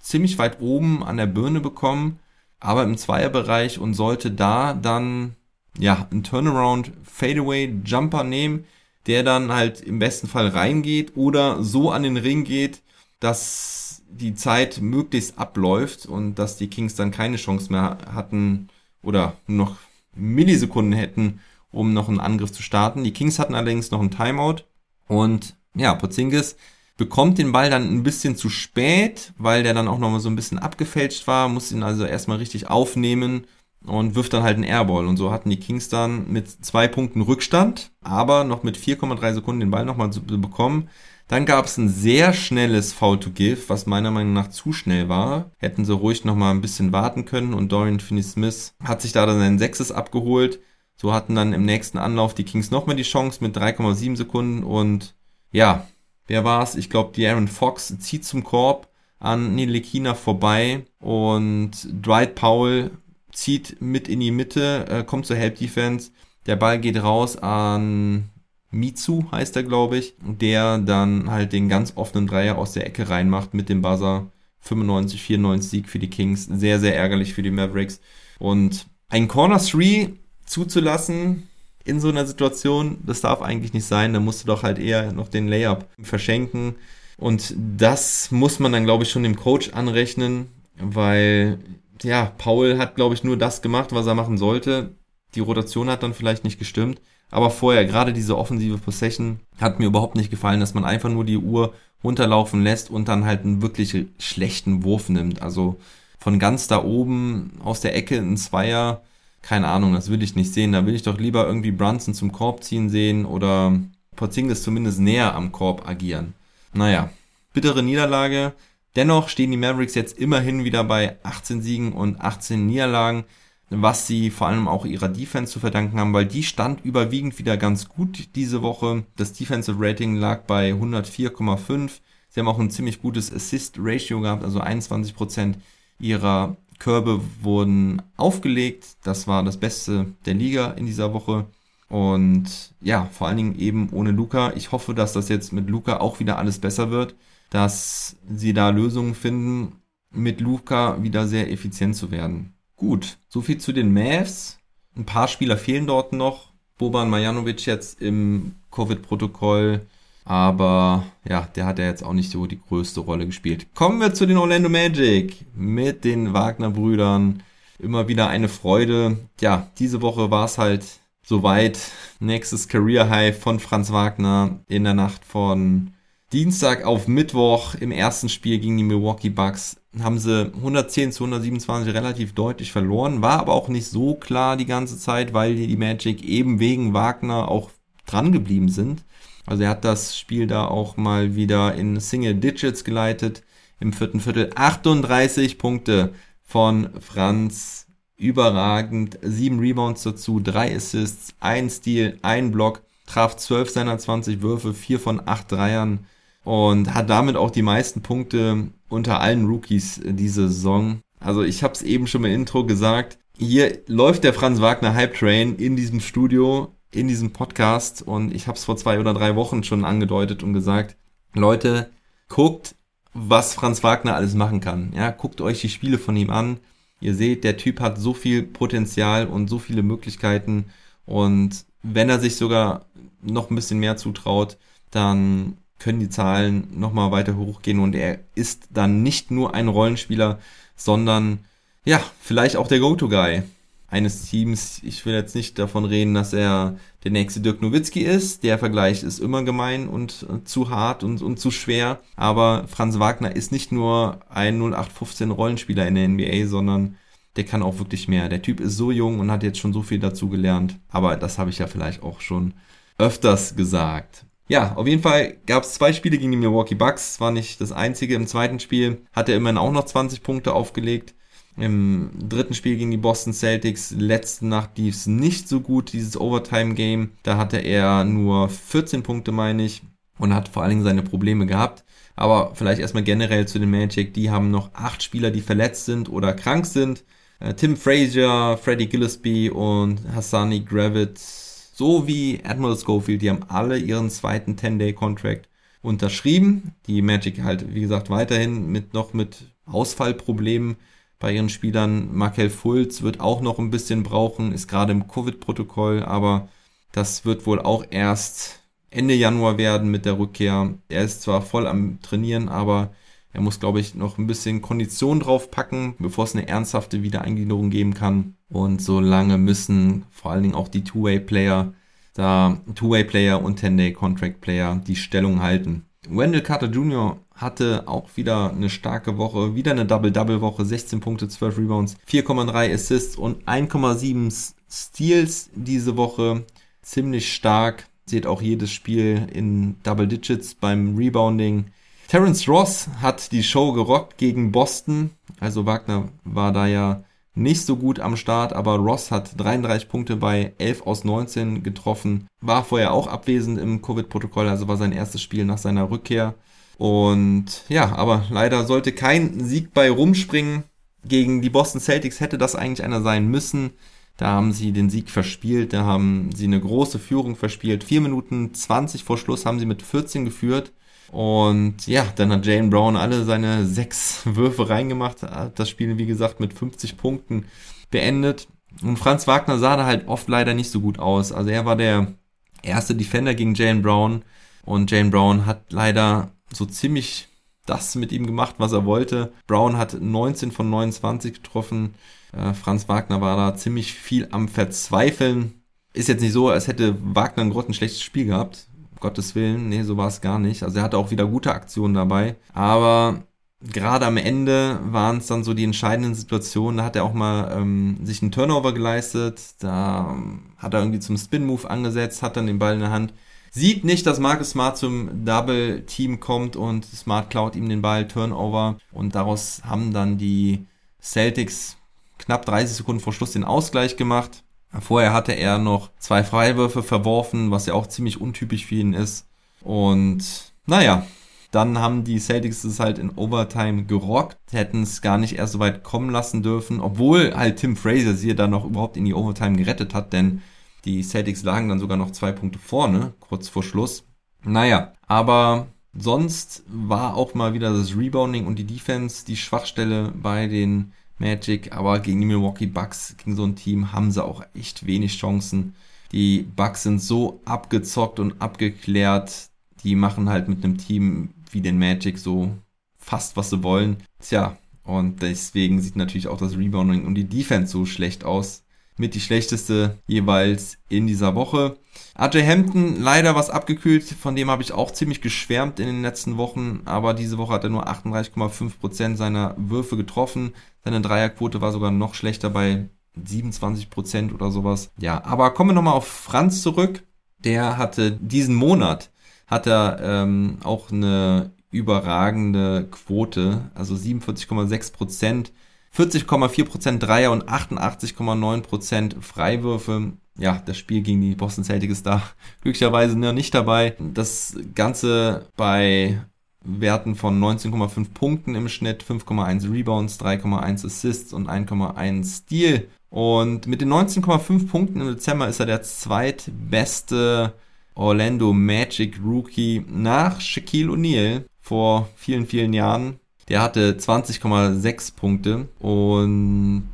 ziemlich weit oben an der Birne bekommen, aber im Zweierbereich und sollte da dann ja einen Turnaround Fadeaway Jumper nehmen der dann halt im besten Fall reingeht oder so an den Ring geht, dass die Zeit möglichst abläuft und dass die Kings dann keine Chance mehr hatten oder noch Millisekunden hätten, um noch einen Angriff zu starten. Die Kings hatten allerdings noch einen Timeout und ja, Porzingis bekommt den Ball dann ein bisschen zu spät, weil der dann auch noch mal so ein bisschen abgefälscht war, muss ihn also erstmal richtig aufnehmen und wirft dann halt einen Airball. Und so hatten die Kings dann mit zwei Punkten Rückstand, aber noch mit 4,3 Sekunden den Ball nochmal zu bekommen. Dann gab es ein sehr schnelles Foul to Give, was meiner Meinung nach zu schnell war. Hätten sie ruhig nochmal ein bisschen warten können und Dorian Finney-Smith hat sich da dann sein Sechses abgeholt. So hatten dann im nächsten Anlauf die Kings nochmal die Chance mit 3,7 Sekunden und ja, wer war's? Ich glaube, die Aaron Fox zieht zum Korb an Nilekina vorbei und Dwight Powell zieht mit in die Mitte, äh, kommt zur Help Defense. Der Ball geht raus an Mitsu, heißt er, glaube ich, der dann halt den ganz offenen Dreier aus der Ecke reinmacht mit dem Buzzer. 95, 94 Sieg für die Kings. Sehr, sehr ärgerlich für die Mavericks. Und ein Corner 3 zuzulassen in so einer Situation, das darf eigentlich nicht sein. Da musst du doch halt eher noch den Layup verschenken. Und das muss man dann, glaube ich, schon dem Coach anrechnen, weil, ja, Paul hat, glaube ich, nur das gemacht, was er machen sollte. Die Rotation hat dann vielleicht nicht gestimmt. Aber vorher, gerade diese offensive Possession, hat mir überhaupt nicht gefallen, dass man einfach nur die Uhr runterlaufen lässt und dann halt einen wirklich schlechten Wurf nimmt. Also von ganz da oben aus der Ecke ein Zweier, keine Ahnung, das will ich nicht sehen. Da will ich doch lieber irgendwie Brunson zum Korb ziehen sehen oder Porzingis zumindest näher am Korb agieren. Naja, bittere Niederlage. Dennoch stehen die Mavericks jetzt immerhin wieder bei 18 Siegen und 18 Niederlagen was sie vor allem auch ihrer Defense zu verdanken haben, weil die stand überwiegend wieder ganz gut diese Woche. Das Defensive Rating lag bei 104,5. Sie haben auch ein ziemlich gutes Assist-Ratio gehabt, also 21% ihrer Körbe wurden aufgelegt. Das war das Beste der Liga in dieser Woche. Und ja, vor allen Dingen eben ohne Luca. Ich hoffe, dass das jetzt mit Luca auch wieder alles besser wird, dass sie da Lösungen finden, mit Luca wieder sehr effizient zu werden. Gut, soviel zu den Mavs. Ein paar Spieler fehlen dort noch. Boban Majanovic jetzt im Covid-Protokoll. Aber ja, der hat ja jetzt auch nicht so die größte Rolle gespielt. Kommen wir zu den Orlando Magic mit den Wagner-Brüdern. Immer wieder eine Freude. Ja, diese Woche war es halt soweit. Nächstes Career High von Franz Wagner in der Nacht von Dienstag auf Mittwoch im ersten Spiel gegen die Milwaukee Bucks haben sie 110 zu 127 relativ deutlich verloren, war aber auch nicht so klar die ganze Zeit, weil die Magic eben wegen Wagner auch dran geblieben sind. Also er hat das Spiel da auch mal wieder in Single Digits geleitet im vierten Viertel. 38 Punkte von Franz. Überragend. Sieben Rebounds dazu, drei Assists, ein Steal, ein Block. Traf 12 seiner 20 Würfe, vier von acht Dreiern und hat damit auch die meisten Punkte unter allen Rookies diese Saison. Also ich habe es eben schon im Intro gesagt. Hier läuft der Franz Wagner Hype Train in diesem Studio, in diesem Podcast und ich habe es vor zwei oder drei Wochen schon angedeutet und gesagt, Leute, guckt, was Franz Wagner alles machen kann. Ja, guckt euch die Spiele von ihm an. Ihr seht, der Typ hat so viel Potenzial und so viele Möglichkeiten und wenn er sich sogar noch ein bisschen mehr zutraut, dann können die Zahlen nochmal weiter hochgehen und er ist dann nicht nur ein Rollenspieler, sondern ja, vielleicht auch der Go-To-Guy eines Teams. Ich will jetzt nicht davon reden, dass er der nächste Dirk Nowitzki ist. Der Vergleich ist immer gemein und äh, zu hart und, und zu schwer. Aber Franz Wagner ist nicht nur ein 0815 Rollenspieler in der NBA, sondern der kann auch wirklich mehr. Der Typ ist so jung und hat jetzt schon so viel dazu gelernt. Aber das habe ich ja vielleicht auch schon öfters gesagt. Ja, auf jeden Fall gab es zwei Spiele gegen die Milwaukee Bucks. War nicht das einzige. Im zweiten Spiel hat er immerhin auch noch 20 Punkte aufgelegt. Im dritten Spiel gegen die Boston Celtics, letzte Nacht lief es nicht so gut, dieses Overtime-Game. Da hatte er nur 14 Punkte, meine ich, und hat vor allen Dingen seine Probleme gehabt. Aber vielleicht erstmal generell zu den Magic. Die haben noch acht Spieler, die verletzt sind oder krank sind. Äh, Tim Frazier, Freddie Gillespie und Hassani Gravitz so wie Admiral Schofield, die haben alle ihren zweiten 10-Day-Contract unterschrieben. Die Magic halt, wie gesagt, weiterhin mit noch mit Ausfallproblemen bei ihren Spielern. Markel Fultz wird auch noch ein bisschen brauchen, ist gerade im Covid-Protokoll, aber das wird wohl auch erst Ende Januar werden mit der Rückkehr. Er ist zwar voll am Trainieren, aber er muss, glaube ich, noch ein bisschen Kondition draufpacken, bevor es eine ernsthafte Wiedereingliederung geben kann. Und so lange müssen vor allen Dingen auch die Two-Way-Player, da Two-Way-Player und 10-Day-Contract-Player die Stellung halten. Wendell Carter Jr. hatte auch wieder eine starke Woche, wieder eine Double-Double-Woche, 16 Punkte, 12 Rebounds, 4,3 Assists und 1,7 Steals diese Woche. Ziemlich stark. Seht auch jedes Spiel in Double Digits beim Rebounding. Terence Ross hat die Show gerockt gegen Boston. Also Wagner war da ja nicht so gut am Start, aber Ross hat 33 Punkte bei 11 aus 19 getroffen. War vorher auch abwesend im Covid-Protokoll, also war sein erstes Spiel nach seiner Rückkehr. Und ja, aber leider sollte kein Sieg bei rumspringen. Gegen die Boston Celtics hätte das eigentlich einer sein müssen. Da haben sie den Sieg verspielt, da haben sie eine große Führung verspielt. Vier Minuten 20 vor Schluss haben sie mit 14 geführt. Und ja, dann hat Jane Brown alle seine sechs Würfe reingemacht, hat das Spiel, wie gesagt, mit 50 Punkten beendet. Und Franz Wagner sah da halt oft leider nicht so gut aus. Also er war der erste Defender gegen Jane Brown und Jane Brown hat leider so ziemlich das mit ihm gemacht, was er wollte. Brown hat 19 von 29 getroffen. Äh, Franz Wagner war da ziemlich viel am Verzweifeln. Ist jetzt nicht so, als hätte Wagner ein grottenschlechtes Spiel gehabt. Gottes Willen, nee, so war es gar nicht. Also er hatte auch wieder gute Aktionen dabei. Aber gerade am Ende waren es dann so die entscheidenden Situationen. Da hat er auch mal ähm, sich einen Turnover geleistet. Da ähm, hat er irgendwie zum Spin-Move angesetzt, hat dann den Ball in der Hand. Sieht nicht, dass Marcus Smart zum Double-Team kommt und Smart klaut ihm den Ball, Turnover. Und daraus haben dann die Celtics knapp 30 Sekunden vor Schluss den Ausgleich gemacht. Vorher hatte er noch zwei Freiwürfe verworfen, was ja auch ziemlich untypisch für ihn ist. Und naja, dann haben die Celtics es halt in Overtime gerockt, hätten es gar nicht erst so weit kommen lassen dürfen, obwohl halt Tim Fraser sie dann noch überhaupt in die Overtime gerettet hat, denn die Celtics lagen dann sogar noch zwei Punkte vorne, kurz vor Schluss. Naja, aber sonst war auch mal wieder das Rebounding und die Defense die Schwachstelle bei den Magic, aber gegen die Milwaukee Bucks, gegen so ein Team, haben sie auch echt wenig Chancen. Die Bucks sind so abgezockt und abgeklärt, die machen halt mit einem Team wie den Magic so fast, was sie wollen. Tja, und deswegen sieht natürlich auch das Rebounding und die Defense so schlecht aus. Mit die schlechteste jeweils in dieser Woche. RJ Hampton leider was abgekühlt, von dem habe ich auch ziemlich geschwärmt in den letzten Wochen, aber diese Woche hat er nur 38,5% seiner Würfe getroffen. Seine Dreierquote war sogar noch schlechter bei 27% oder sowas. Ja, aber kommen wir nochmal auf Franz zurück. Der hatte diesen Monat hat er ähm, auch eine überragende Quote, also 47,6 Prozent, 40,4 Prozent Dreier und 88,9 Prozent Freiwürfe. Ja, das Spiel gegen die Boston Celtics da glücklicherweise noch nicht dabei. Das Ganze bei Werten von 19,5 Punkten im Schnitt, 5,1 Rebounds, 3,1 Assists und 1,1 Steal. Und mit den 19,5 Punkten im Dezember ist er der zweitbeste Orlando Magic Rookie nach Shaquille O'Neal vor vielen, vielen Jahren. Der hatte 20,6 Punkte und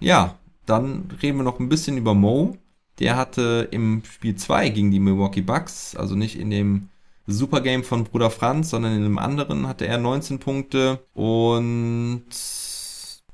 ja, dann reden wir noch ein bisschen über Mo. Der hatte im Spiel 2 gegen die Milwaukee Bucks, also nicht in dem Supergame von Bruder Franz, sondern in einem anderen hatte er 19 Punkte und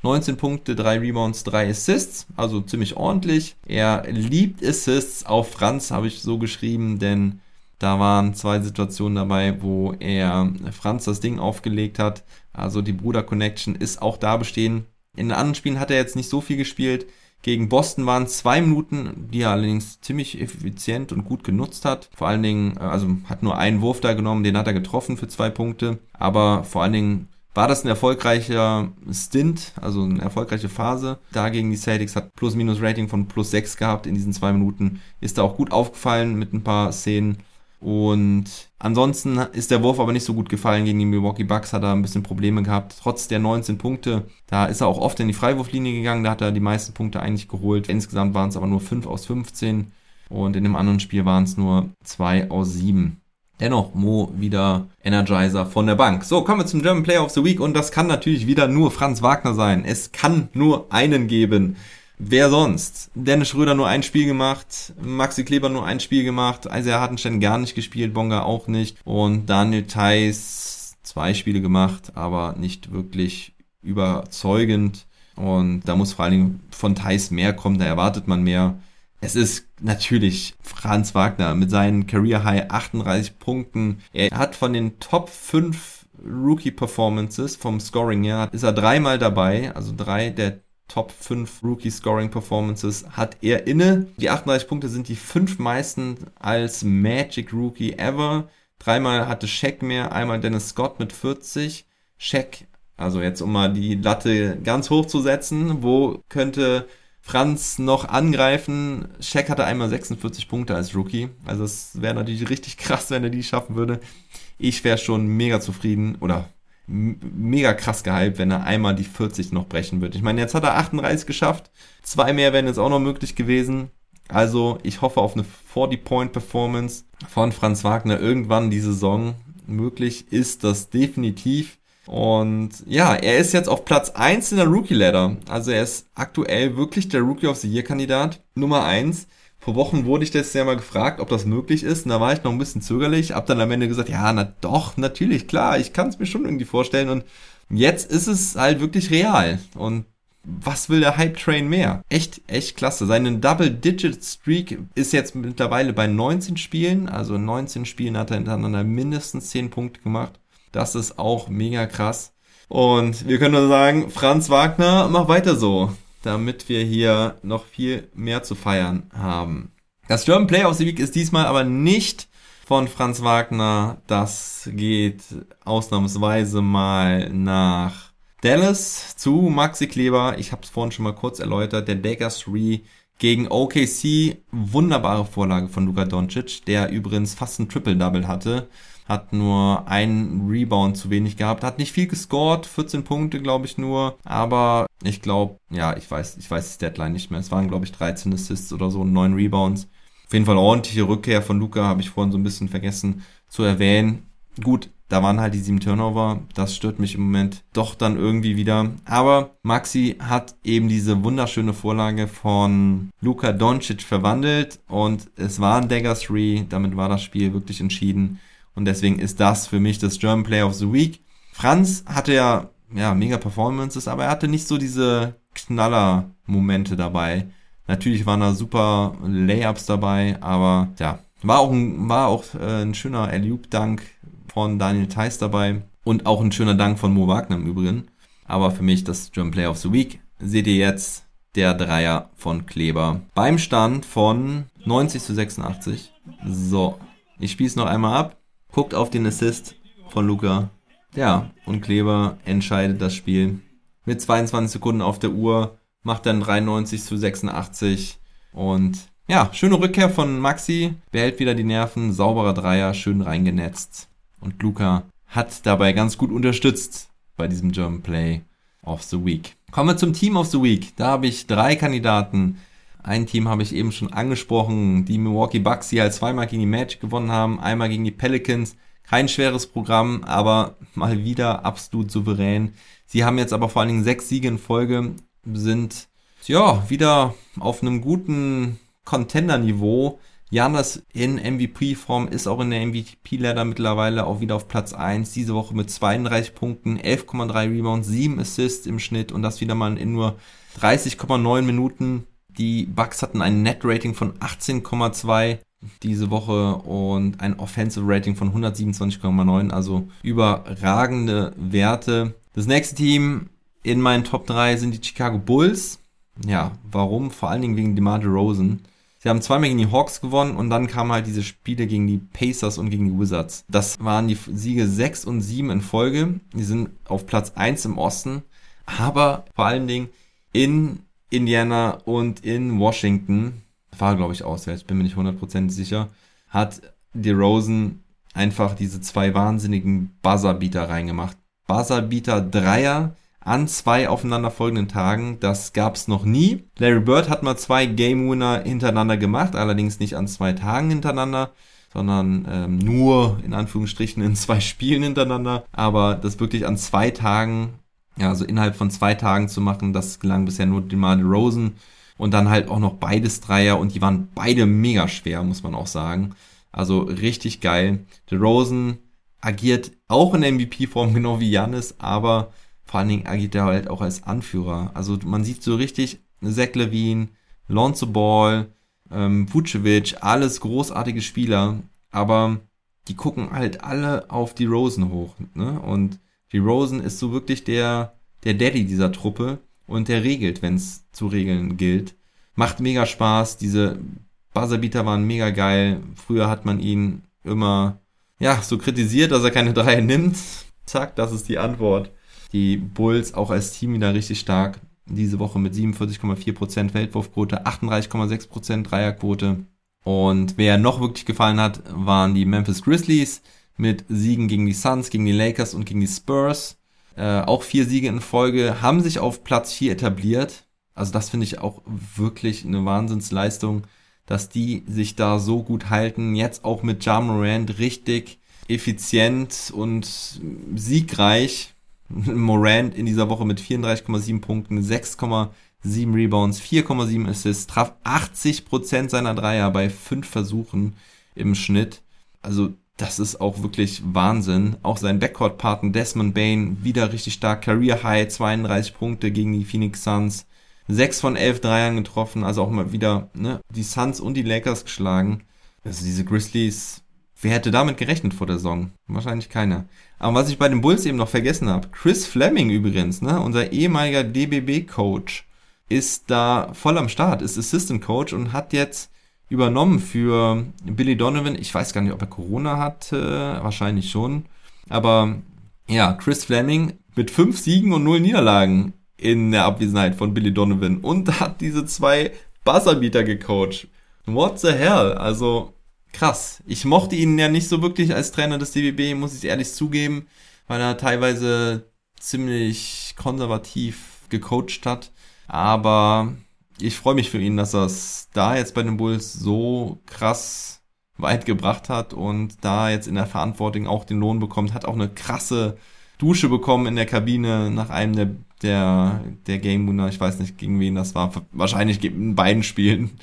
19 Punkte, 3 Rebounds, 3 Assists, also ziemlich ordentlich. Er liebt Assists, auf Franz habe ich so geschrieben, denn da waren zwei Situationen dabei, wo er Franz das Ding aufgelegt hat. Also die Bruder Connection ist auch da bestehen. In den anderen Spielen hat er jetzt nicht so viel gespielt. Gegen Boston waren zwei Minuten, die er allerdings ziemlich effizient und gut genutzt hat. Vor allen Dingen, äh, also hat nur einen Wurf da genommen, den hat er getroffen für zwei Punkte. Aber vor allen Dingen war das ein erfolgreicher Stint, also eine erfolgreiche Phase. Da gegen die Celtics hat Plus-Minus-Rating von plus 6 gehabt in diesen zwei Minuten. Ist da auch gut aufgefallen mit ein paar Szenen. Und ansonsten ist der Wurf aber nicht so gut gefallen gegen die Milwaukee Bucks, hat er ein bisschen Probleme gehabt. Trotz der 19 Punkte, da ist er auch oft in die Freiwurflinie gegangen, da hat er die meisten Punkte eigentlich geholt. Insgesamt waren es aber nur 5 aus 15 und in dem anderen Spiel waren es nur 2 aus 7. Dennoch Mo wieder Energizer von der Bank. So, kommen wir zum German Player of the Week und das kann natürlich wieder nur Franz Wagner sein. Es kann nur einen geben. Wer sonst? Dennis Schröder nur ein Spiel gemacht, Maxi Kleber nur ein Spiel gemacht, Isaiah Hartenstein gar nicht gespielt, Bonga auch nicht und Daniel Theiss zwei Spiele gemacht, aber nicht wirklich überzeugend und da muss vor allen Dingen von Theiss mehr kommen, da erwartet man mehr es ist natürlich Franz Wagner mit seinen Career High 38 Punkten. Er hat von den Top 5 Rookie Performances vom Scoring her, ist er dreimal dabei, also drei der Top 5 Rookie Scoring Performances hat er inne. Die 38 Punkte sind die fünf meisten als Magic Rookie ever. Dreimal hatte Shaq mehr, einmal Dennis Scott mit 40. Shaq, also jetzt um mal die Latte ganz hoch zu setzen, wo könnte Franz noch angreifen. Shaq hatte einmal 46 Punkte als Rookie. Also es wäre natürlich richtig krass, wenn er die schaffen würde. Ich wäre schon mega zufrieden oder mega krass gehypt, wenn er einmal die 40 noch brechen wird. Ich meine, jetzt hat er 38 geschafft. Zwei mehr wären jetzt auch noch möglich gewesen. Also ich hoffe auf eine 40-Point-Performance von Franz Wagner irgendwann die Saison. Möglich ist das definitiv. Und ja, er ist jetzt auf Platz 1 in der Rookie-Ladder. Also er ist aktuell wirklich der Rookie of the Year-Kandidat. Nummer 1. Vor Wochen wurde ich das ja mal gefragt, ob das möglich ist. Und da war ich noch ein bisschen zögerlich. Hab dann am Ende gesagt, ja, na doch, natürlich, klar, ich kann es mir schon irgendwie vorstellen. Und jetzt ist es halt wirklich real. Und was will der Hype Train mehr? Echt, echt klasse. Seine Double-Digit-Streak ist jetzt mittlerweile bei 19 Spielen. Also 19 Spielen hat er hintereinander mindestens 10 Punkte gemacht. Das ist auch mega krass. Und wir können nur sagen, Franz Wagner, mach weiter so damit wir hier noch viel mehr zu feiern haben. Das German Play of the Week ist diesmal aber nicht von Franz Wagner. Das geht ausnahmsweise mal nach Dallas zu Maxi Kleber. Ich habe es vorhin schon mal kurz erläutert. Der Dagger 3 gegen OKC. Wunderbare Vorlage von Luka Doncic, der übrigens fast ein Triple-Double hatte hat nur einen Rebound zu wenig gehabt, hat nicht viel gescored, 14 Punkte glaube ich nur, aber ich glaube, ja, ich weiß, ich weiß die Deadline nicht mehr. Es waren glaube ich 13 Assists oder so, 9 Rebounds. Auf jeden Fall ordentliche Rückkehr von Luca, habe ich vorhin so ein bisschen vergessen zu erwähnen. Gut, da waren halt die sieben Turnover. Das stört mich im Moment doch dann irgendwie wieder. Aber Maxi hat eben diese wunderschöne Vorlage von Luka Doncic verwandelt und es war ein Dagger 3. Damit war das Spiel wirklich entschieden. Und deswegen ist das für mich das German Player of the Week. Franz hatte ja, ja, mega Performances, aber er hatte nicht so diese Knaller-Momente dabei. Natürlich waren da super Layups dabei, aber ja, war auch ein, war auch äh, ein schöner Alley-Dank von Daniel Theiss dabei und auch ein schöner Dank von Mo Wagner im Übrigen. Aber für mich das German Player of the Week seht ihr jetzt der Dreier von Kleber beim Stand von 90 zu 86. So, ich spiele es noch einmal ab guckt auf den Assist von Luca. Ja, und Kleber entscheidet das Spiel. Mit 22 Sekunden auf der Uhr macht dann 93 zu 86. Und ja, schöne Rückkehr von Maxi. Behält wieder die Nerven. Sauberer Dreier, schön reingenetzt. Und Luca hat dabei ganz gut unterstützt bei diesem German Play of the Week. Kommen wir zum Team of the Week. Da habe ich drei Kandidaten. Ein Team habe ich eben schon angesprochen, die Milwaukee Bucks, die halt zweimal gegen die Magic gewonnen haben, einmal gegen die Pelicans. Kein schweres Programm, aber mal wieder absolut souverän. Sie haben jetzt aber vor allen Dingen sechs Siege in Folge, sind ja wieder auf einem guten Contender-Niveau. Janis in MVP-Form ist auch in der MVP-Ladder mittlerweile auch wieder auf Platz 1. Diese Woche mit 32 Punkten, 11,3 Rebounds, 7 Assists im Schnitt und das wieder mal in nur 30,9 Minuten. Die Bucks hatten ein Net-Rating von 18,2 diese Woche und ein Offensive Rating von 127,9, also überragende Werte. Das nächste Team in meinen Top 3 sind die Chicago Bulls. Ja, warum? Vor allen Dingen wegen DeMar DeRozan. Sie haben zweimal gegen die Hawks gewonnen und dann kamen halt diese Spiele gegen die Pacers und gegen die Wizards. Das waren die Siege 6 und 7 in Folge. Die sind auf Platz 1 im Osten, aber vor allen Dingen in Indiana und in Washington, war glaube ich auswärts, bin mir nicht 100% sicher, hat DeRozan einfach diese zwei wahnsinnigen Buzzerbeater reingemacht. Buzzerbeater Dreier an zwei aufeinanderfolgenden Tagen, das gab's noch nie. Larry Bird hat mal zwei Game Winner hintereinander gemacht, allerdings nicht an zwei Tagen hintereinander, sondern ähm, nur in Anführungsstrichen in zwei Spielen hintereinander. Aber das wirklich an zwei Tagen ja, also innerhalb von zwei Tagen zu machen, das gelang bisher nur DeMar Rosen und dann halt auch noch beides Dreier und die waren beide mega schwer, muss man auch sagen. Also richtig geil. Rosen agiert auch in MVP-Form, genau wie Janis, aber vor allen Dingen agiert er halt auch als Anführer. Also man sieht so richtig Zach Levine, Lonzo Ball, ähm, Vucevic, alles großartige Spieler, aber die gucken halt alle auf die Rosen hoch. Ne? Und die Rosen ist so wirklich der, der Daddy dieser Truppe und der regelt, wenn es zu regeln gilt. Macht mega Spaß. Diese Buzzerbeater waren mega geil. Früher hat man ihn immer, ja, so kritisiert, dass er keine Dreier nimmt. Zack, das ist die Antwort. Die Bulls auch als Team wieder richtig stark. Diese Woche mit 47,4% Feldwurfquote, 38,6% Dreierquote. Und wer noch wirklich gefallen hat, waren die Memphis Grizzlies mit Siegen gegen die Suns, gegen die Lakers und gegen die Spurs. Äh, auch vier Siege in Folge, haben sich auf Platz 4 etabliert. Also das finde ich auch wirklich eine Wahnsinnsleistung, dass die sich da so gut halten. Jetzt auch mit Ja Morant richtig effizient und siegreich. Morant in dieser Woche mit 34,7 Punkten, 6,7 Rebounds, 4,7 Assists, traf 80% seiner Dreier bei 5 Versuchen im Schnitt. Also das ist auch wirklich Wahnsinn. Auch sein Backcourt-Partner Desmond Bain wieder richtig stark. Career High, 32 Punkte gegen die Phoenix Suns. 6 von 11 Dreiern getroffen, also auch mal wieder ne, die Suns und die Lakers geschlagen. Also diese Grizzlies, wer hätte damit gerechnet vor der Saison? Wahrscheinlich keiner. Aber was ich bei den Bulls eben noch vergessen habe, Chris Fleming übrigens, ne, unser ehemaliger DBB-Coach, ist da voll am Start, ist Assistant Coach und hat jetzt übernommen für Billy Donovan. Ich weiß gar nicht, ob er Corona hatte, wahrscheinlich schon. Aber ja, Chris Fleming mit fünf Siegen und null Niederlagen in der Abwesenheit von Billy Donovan und hat diese zwei Buzzerbeater gecoacht. What the hell? Also krass. Ich mochte ihn ja nicht so wirklich als Trainer des DBB, muss ich ehrlich zugeben, weil er teilweise ziemlich konservativ gecoacht hat. Aber ich freue mich für ihn, dass er es da jetzt bei den Bulls so krass weit gebracht hat und da jetzt in der Verantwortung auch den Lohn bekommt, hat auch eine krasse Dusche bekommen in der Kabine nach einem der, der, der Game Winner. Ich weiß nicht, gegen wen das war. Wahrscheinlich in beiden Spielen.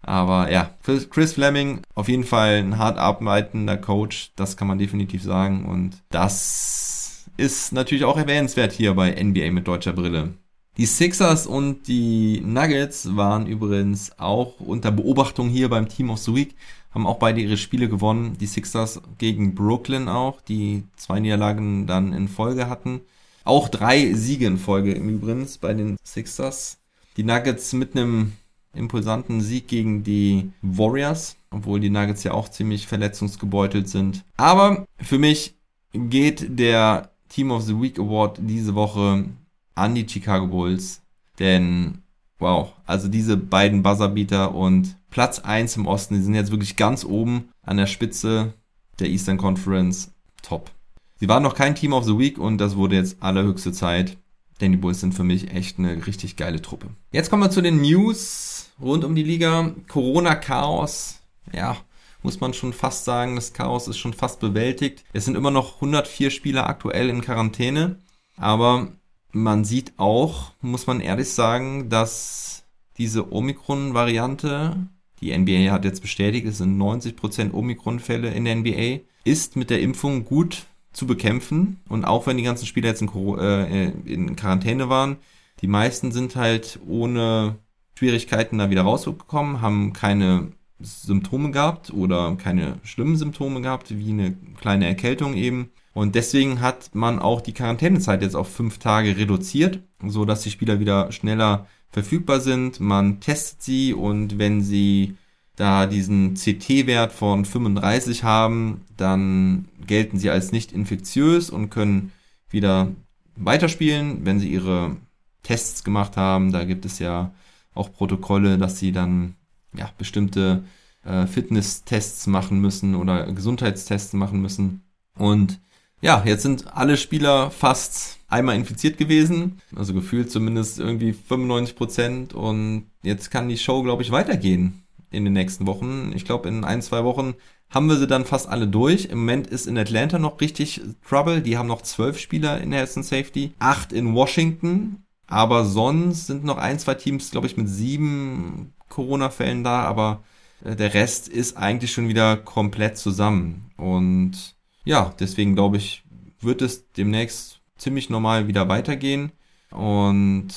Aber ja, Chris Fleming auf jeden Fall ein hart arbeitender Coach, das kann man definitiv sagen. Und das ist natürlich auch erwähnenswert hier bei NBA mit deutscher Brille. Die Sixers und die Nuggets waren übrigens auch unter Beobachtung hier beim Team of the Week, haben auch beide ihre Spiele gewonnen. Die Sixers gegen Brooklyn auch, die zwei Niederlagen dann in Folge hatten. Auch drei Siege in Folge im Übrigen bei den Sixers. Die Nuggets mit einem impulsanten Sieg gegen die Warriors, obwohl die Nuggets ja auch ziemlich verletzungsgebeutelt sind. Aber für mich geht der Team of the Week Award diese Woche an die Chicago Bulls, denn wow, also diese beiden Buzzerbeater und Platz 1 im Osten, die sind jetzt wirklich ganz oben an der Spitze der Eastern Conference. Top. Sie waren noch kein Team of the Week und das wurde jetzt allerhöchste Zeit, denn die Bulls sind für mich echt eine richtig geile Truppe. Jetzt kommen wir zu den News rund um die Liga. Corona-Chaos, ja, muss man schon fast sagen, das Chaos ist schon fast bewältigt. Es sind immer noch 104 Spieler aktuell in Quarantäne, aber man sieht auch, muss man ehrlich sagen, dass diese Omikron-Variante, die NBA hat jetzt bestätigt, es sind 90% Omikron-Fälle in der NBA, ist mit der Impfung gut zu bekämpfen. Und auch wenn die ganzen Spieler jetzt in, äh, in Quarantäne waren, die meisten sind halt ohne Schwierigkeiten da wieder rausgekommen, haben keine Symptome gehabt oder keine schlimmen Symptome gehabt, wie eine kleine Erkältung eben. Und deswegen hat man auch die Quarantänezeit jetzt auf fünf Tage reduziert, so dass die Spieler wieder schneller verfügbar sind. Man testet sie und wenn sie da diesen CT-Wert von 35 haben, dann gelten sie als nicht infektiös und können wieder weiterspielen, wenn sie ihre Tests gemacht haben. Da gibt es ja auch Protokolle, dass sie dann ja bestimmte äh, Fitness-Tests machen müssen oder Gesundheitstests machen müssen. Und ja, jetzt sind alle Spieler fast einmal infiziert gewesen, also gefühlt zumindest irgendwie 95 Prozent und jetzt kann die Show, glaube ich, weitergehen in den nächsten Wochen. Ich glaube, in ein, zwei Wochen haben wir sie dann fast alle durch. Im Moment ist in Atlanta noch richtig Trouble. Die haben noch zwölf Spieler in Health and Safety, acht in Washington, aber sonst sind noch ein, zwei Teams, glaube ich, mit sieben Corona-Fällen da, aber der Rest ist eigentlich schon wieder komplett zusammen. Und ja, deswegen glaube ich, wird es demnächst ziemlich normal wieder weitergehen. Und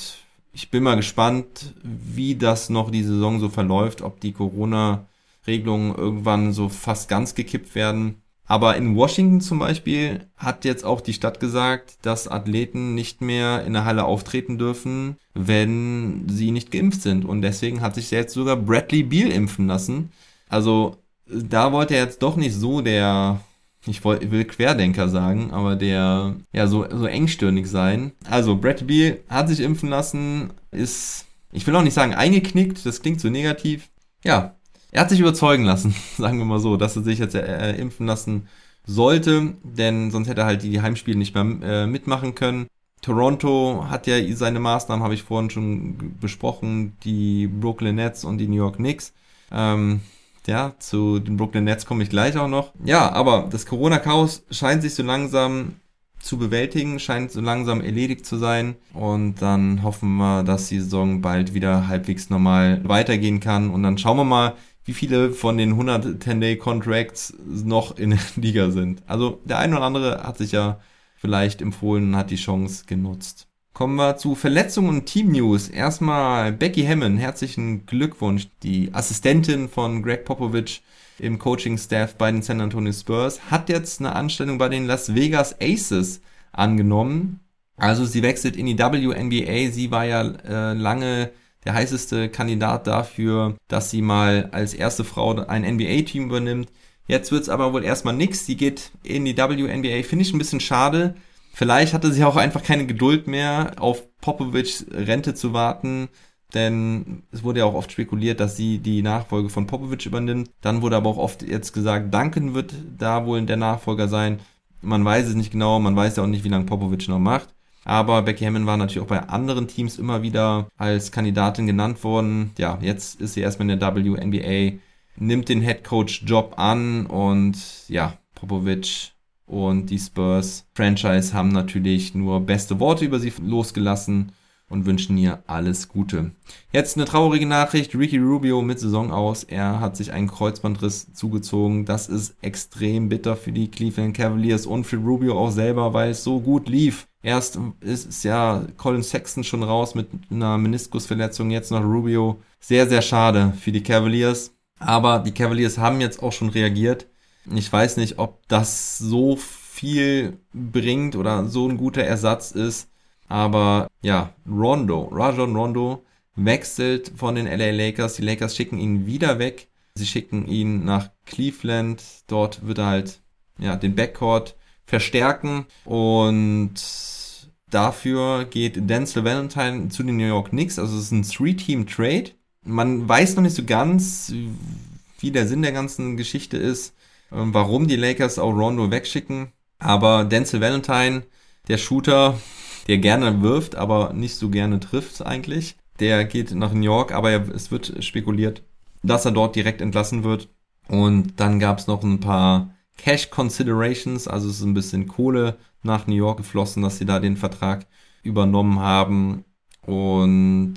ich bin mal gespannt, wie das noch die Saison so verläuft, ob die Corona-Regelungen irgendwann so fast ganz gekippt werden. Aber in Washington zum Beispiel hat jetzt auch die Stadt gesagt, dass Athleten nicht mehr in der Halle auftreten dürfen, wenn sie nicht geimpft sind. Und deswegen hat sich jetzt sogar Bradley Beal impfen lassen. Also da wollte er jetzt doch nicht so der ich will Querdenker sagen, aber der ja so, so engstirnig sein. Also Brad Beal hat sich impfen lassen, ist, ich will auch nicht sagen eingeknickt, das klingt so negativ. Ja, er hat sich überzeugen lassen, sagen wir mal so, dass er sich jetzt äh, impfen lassen sollte, denn sonst hätte er halt die Heimspiele nicht mehr äh, mitmachen können. Toronto hat ja seine Maßnahmen, habe ich vorhin schon besprochen, die Brooklyn Nets und die New York Knicks. Ähm, ja, zu den Brooklyn Nets komme ich gleich auch noch. Ja, aber das Corona-Chaos scheint sich so langsam zu bewältigen, scheint so langsam erledigt zu sein. Und dann hoffen wir, dass die Saison bald wieder halbwegs normal weitergehen kann. Und dann schauen wir mal, wie viele von den 110-Day-Contracts noch in der Liga sind. Also der eine oder andere hat sich ja vielleicht empfohlen und hat die Chance genutzt. Kommen wir zu Verletzungen und Team-News. Erstmal Becky Hammond, herzlichen Glückwunsch. Die Assistentin von Greg Popovich im Coaching-Staff bei den San Antonio Spurs hat jetzt eine Anstellung bei den Las Vegas Aces angenommen. Also sie wechselt in die WNBA. Sie war ja äh, lange der heißeste Kandidat dafür, dass sie mal als erste Frau ein NBA-Team übernimmt. Jetzt wird's aber wohl erstmal nix. Sie geht in die WNBA. Finde ich ein bisschen schade. Vielleicht hatte sie auch einfach keine Geduld mehr, auf Popovics Rente zu warten. Denn es wurde ja auch oft spekuliert, dass sie die Nachfolge von Popovic übernimmt. Dann wurde aber auch oft jetzt gesagt, Duncan wird da wohl der Nachfolger sein. Man weiß es nicht genau, man weiß ja auch nicht, wie lange Popovic noch macht. Aber Becky Hammond war natürlich auch bei anderen Teams immer wieder als Kandidatin genannt worden. Ja, jetzt ist sie erstmal in der WNBA nimmt den Head Coach Job an und ja, Popovic und die Spurs Franchise haben natürlich nur beste Worte über sie losgelassen und wünschen ihr alles Gute. Jetzt eine traurige Nachricht. Ricky Rubio mit Saison aus. Er hat sich einen Kreuzbandriss zugezogen. Das ist extrem bitter für die Cleveland Cavaliers und für Rubio auch selber, weil es so gut lief. Erst ist ja Colin Sexton schon raus mit einer Meniskusverletzung, jetzt noch Rubio. Sehr, sehr schade für die Cavaliers. Aber die Cavaliers haben jetzt auch schon reagiert. Ich weiß nicht, ob das so viel bringt oder so ein guter Ersatz ist. Aber ja, Rondo, Rajon Rondo wechselt von den LA Lakers. Die Lakers schicken ihn wieder weg. Sie schicken ihn nach Cleveland. Dort wird er halt ja, den Backcourt verstärken. Und dafür geht Denzel Valentine zu den New York Knicks. Also es ist ein Three-Team-Trade man weiß noch nicht so ganz, wie der Sinn der ganzen Geschichte ist, warum die Lakers auch Rondo wegschicken. Aber Denzel Valentine, der Shooter, der gerne wirft, aber nicht so gerne trifft eigentlich, der geht nach New York, aber es wird spekuliert, dass er dort direkt entlassen wird. Und dann gab es noch ein paar Cash Considerations, also es ist ein bisschen Kohle nach New York geflossen, dass sie da den Vertrag übernommen haben. Und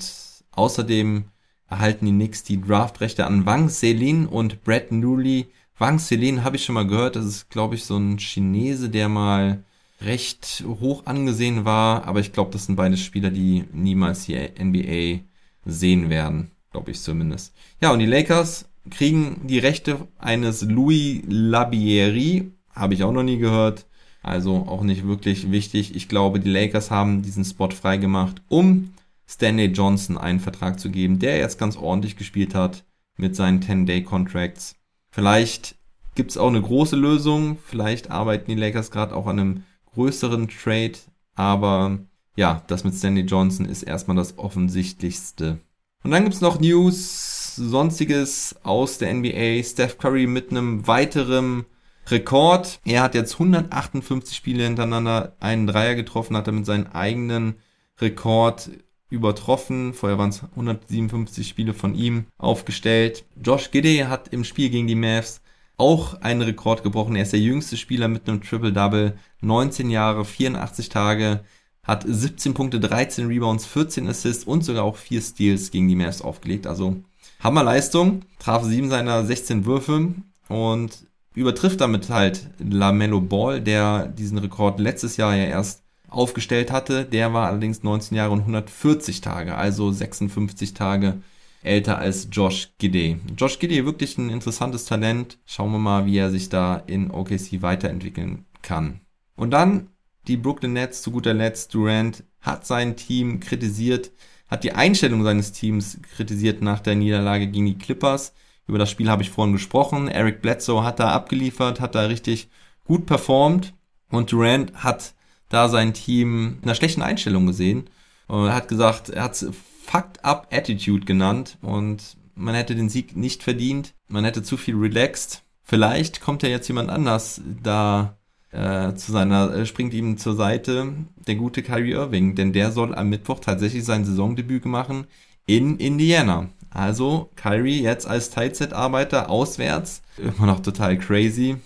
außerdem erhalten die Knicks die Draftrechte an Wang Selin und Brad Newley. Wang Selin habe ich schon mal gehört, das ist, glaube ich, so ein Chinese, der mal recht hoch angesehen war, aber ich glaube, das sind beide Spieler, die niemals die NBA sehen werden, glaube ich zumindest. Ja, und die Lakers kriegen die Rechte eines Louis Labieri, habe ich auch noch nie gehört, also auch nicht wirklich wichtig. Ich glaube, die Lakers haben diesen Spot freigemacht, um Stanley Johnson einen Vertrag zu geben, der jetzt ganz ordentlich gespielt hat mit seinen 10-Day-Contracts. Vielleicht gibt es auch eine große Lösung, vielleicht arbeiten die Lakers gerade auch an einem größeren Trade, aber ja, das mit Stanley Johnson ist erstmal das offensichtlichste. Und dann gibt es noch News, sonstiges aus der NBA. Steph Curry mit einem weiteren Rekord. Er hat jetzt 158 Spiele hintereinander einen Dreier getroffen, hat er mit seinem eigenen Rekord übertroffen. Vorher waren es 157 Spiele von ihm aufgestellt. Josh Giddy hat im Spiel gegen die Mavs auch einen Rekord gebrochen. Er ist der jüngste Spieler mit einem Triple-Double. 19 Jahre, 84 Tage, hat 17 Punkte, 13 Rebounds, 14 Assists und sogar auch 4 Steals gegen die Mavs aufgelegt. Also Hammerleistung, traf 7 seiner 16 Würfe und übertrifft damit halt LaMelo Ball, der diesen Rekord letztes Jahr ja erst aufgestellt hatte. Der war allerdings 19 Jahre und 140 Tage, also 56 Tage älter als Josh Gidey. Josh Gidey wirklich ein interessantes Talent. Schauen wir mal, wie er sich da in OKC weiterentwickeln kann. Und dann die Brooklyn Nets zu guter Letzt. Durant hat sein Team kritisiert, hat die Einstellung seines Teams kritisiert nach der Niederlage gegen die Clippers. Über das Spiel habe ich vorhin gesprochen. Eric Bledsoe hat da abgeliefert, hat da richtig gut performt. Und Durant hat da sein Team in einer schlechten Einstellung gesehen. Und er hat gesagt, er hat Fucked Up Attitude genannt und man hätte den Sieg nicht verdient. Man hätte zu viel relaxed. vielleicht kommt ja jetzt jemand anders da äh, zu seiner, äh, springt ihm zur Seite, der gute Kyrie Irving, denn der soll am Mittwoch tatsächlich sein Saisondebüt machen in Indiana. Also Kyrie jetzt als Teilzeitarbeiter auswärts, immer noch total crazy.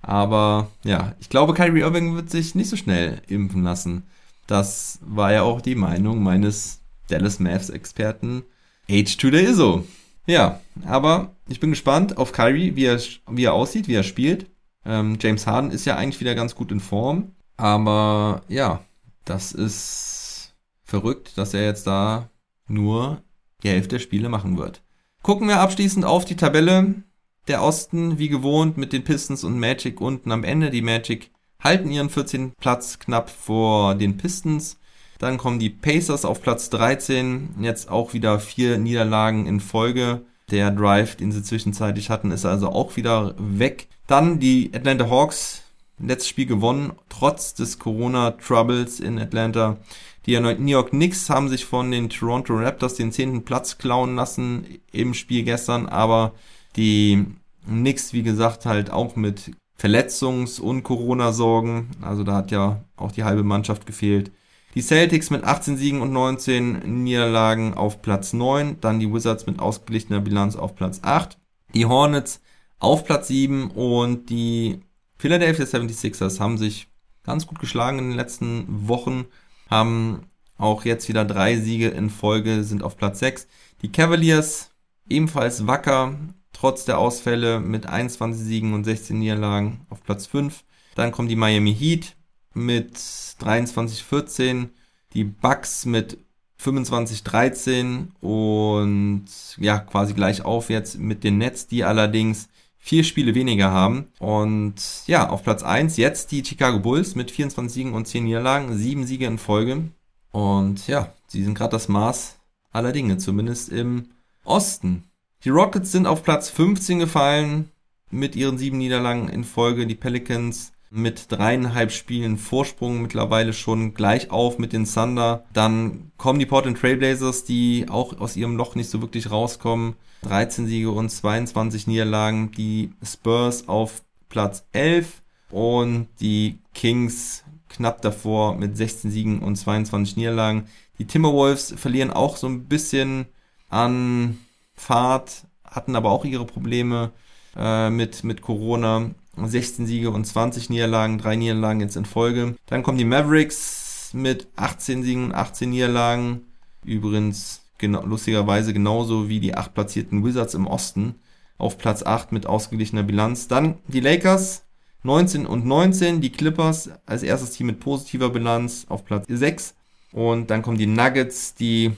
Aber ja, ich glaube, Kyrie Irving wird sich nicht so schnell impfen lassen. Das war ja auch die Meinung meines Dallas Mavs Experten H2 der ISO. Ja, aber ich bin gespannt auf Kyrie, wie er, wie er aussieht, wie er spielt. Ähm, James Harden ist ja eigentlich wieder ganz gut in Form. Aber ja, das ist verrückt, dass er jetzt da nur die Hälfte der Spiele machen wird. Gucken wir abschließend auf die Tabelle. Der Osten, wie gewohnt, mit den Pistons und Magic unten am Ende. Die Magic halten ihren 14. Platz knapp vor den Pistons. Dann kommen die Pacers auf Platz 13. Jetzt auch wieder vier Niederlagen in Folge. Der Drive, den sie zwischenzeitlich hatten, ist also auch wieder weg. Dann die Atlanta Hawks. Letztes Spiel gewonnen, trotz des Corona-Troubles in Atlanta. Die New York Knicks haben sich von den Toronto Raptors den zehnten Platz klauen lassen im Spiel gestern, aber die Knicks, wie gesagt, halt auch mit Verletzungs- und Corona-Sorgen. Also da hat ja auch die halbe Mannschaft gefehlt. Die Celtics mit 18 Siegen und 19 Niederlagen auf Platz 9. Dann die Wizards mit ausgeglichener Bilanz auf Platz 8. Die Hornets auf Platz 7 und die Philadelphia 76ers haben sich ganz gut geschlagen in den letzten Wochen haben auch jetzt wieder drei Siege in Folge, sind auf Platz 6. Die Cavaliers ebenfalls wacker, trotz der Ausfälle mit 21 Siegen und 16 Niederlagen auf Platz 5. Dann kommen die Miami Heat mit 23-14, die Bucks mit 25-13 und ja, quasi gleich auf jetzt mit den Nets, die allerdings vier Spiele weniger haben. Und ja, auf Platz 1 jetzt die Chicago Bulls mit 24 Siegen und 10 Niederlagen, sieben Siege in Folge. Und ja, sie sind gerade das Maß aller Dinge, zumindest im Osten. Die Rockets sind auf Platz 15 gefallen mit ihren sieben Niederlagen in Folge. Die Pelicans mit dreieinhalb Spielen Vorsprung mittlerweile schon gleich auf mit den Thunder. Dann kommen die Portland Trailblazers, die auch aus ihrem Loch nicht so wirklich rauskommen. 13 Siege und 22 Niederlagen. Die Spurs auf Platz 11 und die Kings knapp davor mit 16 Siegen und 22 Niederlagen. Die Timberwolves verlieren auch so ein bisschen an Fahrt, hatten aber auch ihre Probleme äh, mit, mit Corona. 16 Siege und 20 Niederlagen, drei Niederlagen jetzt in Folge. Dann kommen die Mavericks mit 18 Siegen und 18 Niederlagen. Übrigens genau, lustigerweise genauso wie die acht platzierten Wizards im Osten auf Platz 8 mit ausgeglichener Bilanz. Dann die Lakers 19 und 19, die Clippers als erstes Team mit positiver Bilanz auf Platz 6 und dann kommen die Nuggets, die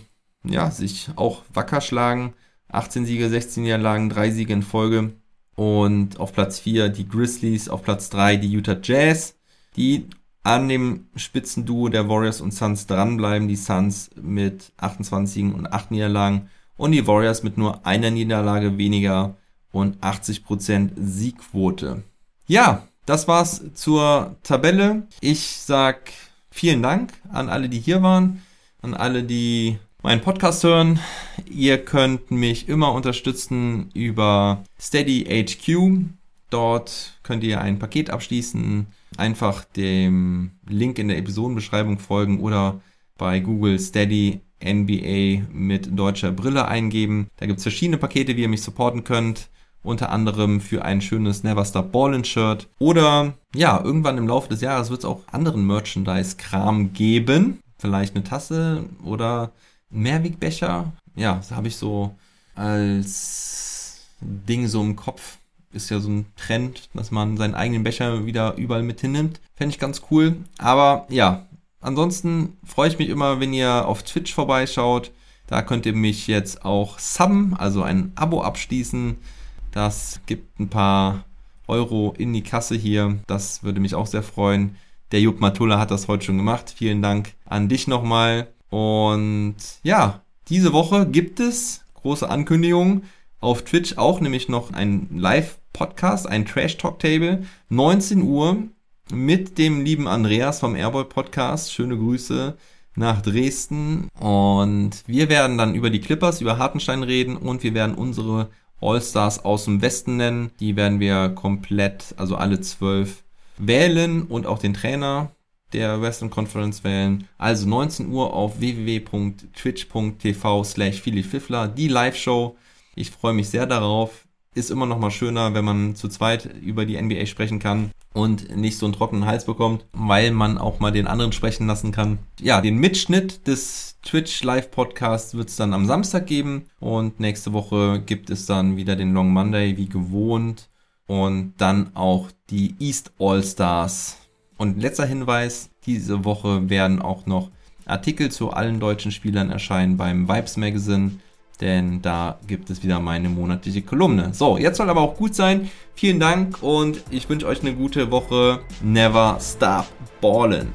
ja, sich auch wacker schlagen. 18 Siege, 16 Niederlagen, 3 Siege in Folge. Und auf Platz 4 die Grizzlies, auf Platz 3 die Utah Jazz, die an dem Spitzenduo der Warriors und Suns dranbleiben. Die Suns mit 28 und 8 Niederlagen und die Warriors mit nur einer Niederlage weniger und 80% Siegquote. Ja, das war's zur Tabelle. Ich sag vielen Dank an alle, die hier waren, an alle, die meinen Podcast hören. Ihr könnt mich immer unterstützen über Steady HQ. Dort könnt ihr ein Paket abschließen einfach dem Link in der Episodenbeschreibung folgen oder bei Google Steady NBA mit deutscher Brille eingeben. Da gibt es verschiedene Pakete, wie ihr mich supporten könnt. Unter anderem für ein schönes Never Stop Ballin Shirt. Oder ja, irgendwann im Laufe des Jahres wird es auch anderen Merchandise-Kram geben. Vielleicht eine Tasse oder Mehrwegbecher. Ja, das habe ich so als Ding so im Kopf ist ja so ein Trend, dass man seinen eigenen Becher wieder überall mit hinnimmt. Fände ich ganz cool. Aber ja, ansonsten freue ich mich immer, wenn ihr auf Twitch vorbeischaut. Da könnt ihr mich jetzt auch subben, also ein Abo abschließen. Das gibt ein paar Euro in die Kasse hier. Das würde mich auch sehr freuen. Der Jupp Matula hat das heute schon gemacht. Vielen Dank an dich nochmal. Und ja, diese Woche gibt es große Ankündigungen auf Twitch auch nämlich noch ein Live-Podcast, ein Trash-Talk-Table, 19 Uhr mit dem lieben Andreas vom Airboy Podcast. Schöne Grüße nach Dresden. Und wir werden dann über die Clippers, über Hartenstein reden und wir werden unsere All-Stars aus dem Westen nennen. Die werden wir komplett, also alle zwölf, wählen und auch den Trainer der Western Conference wählen. Also 19 Uhr auf www.twitch.tv slash Fiffler, die Live-Show. Ich freue mich sehr darauf. Ist immer noch mal schöner, wenn man zu zweit über die NBA sprechen kann und nicht so einen trockenen Hals bekommt, weil man auch mal den anderen sprechen lassen kann. Ja, den Mitschnitt des Twitch Live Podcasts wird es dann am Samstag geben und nächste Woche gibt es dann wieder den Long Monday wie gewohnt und dann auch die East All Stars. Und letzter Hinweis, diese Woche werden auch noch Artikel zu allen deutschen Spielern erscheinen beim Vibes Magazine denn da gibt es wieder meine monatliche Kolumne. So, jetzt soll aber auch gut sein. Vielen Dank und ich wünsche euch eine gute Woche. Never stop ballin'.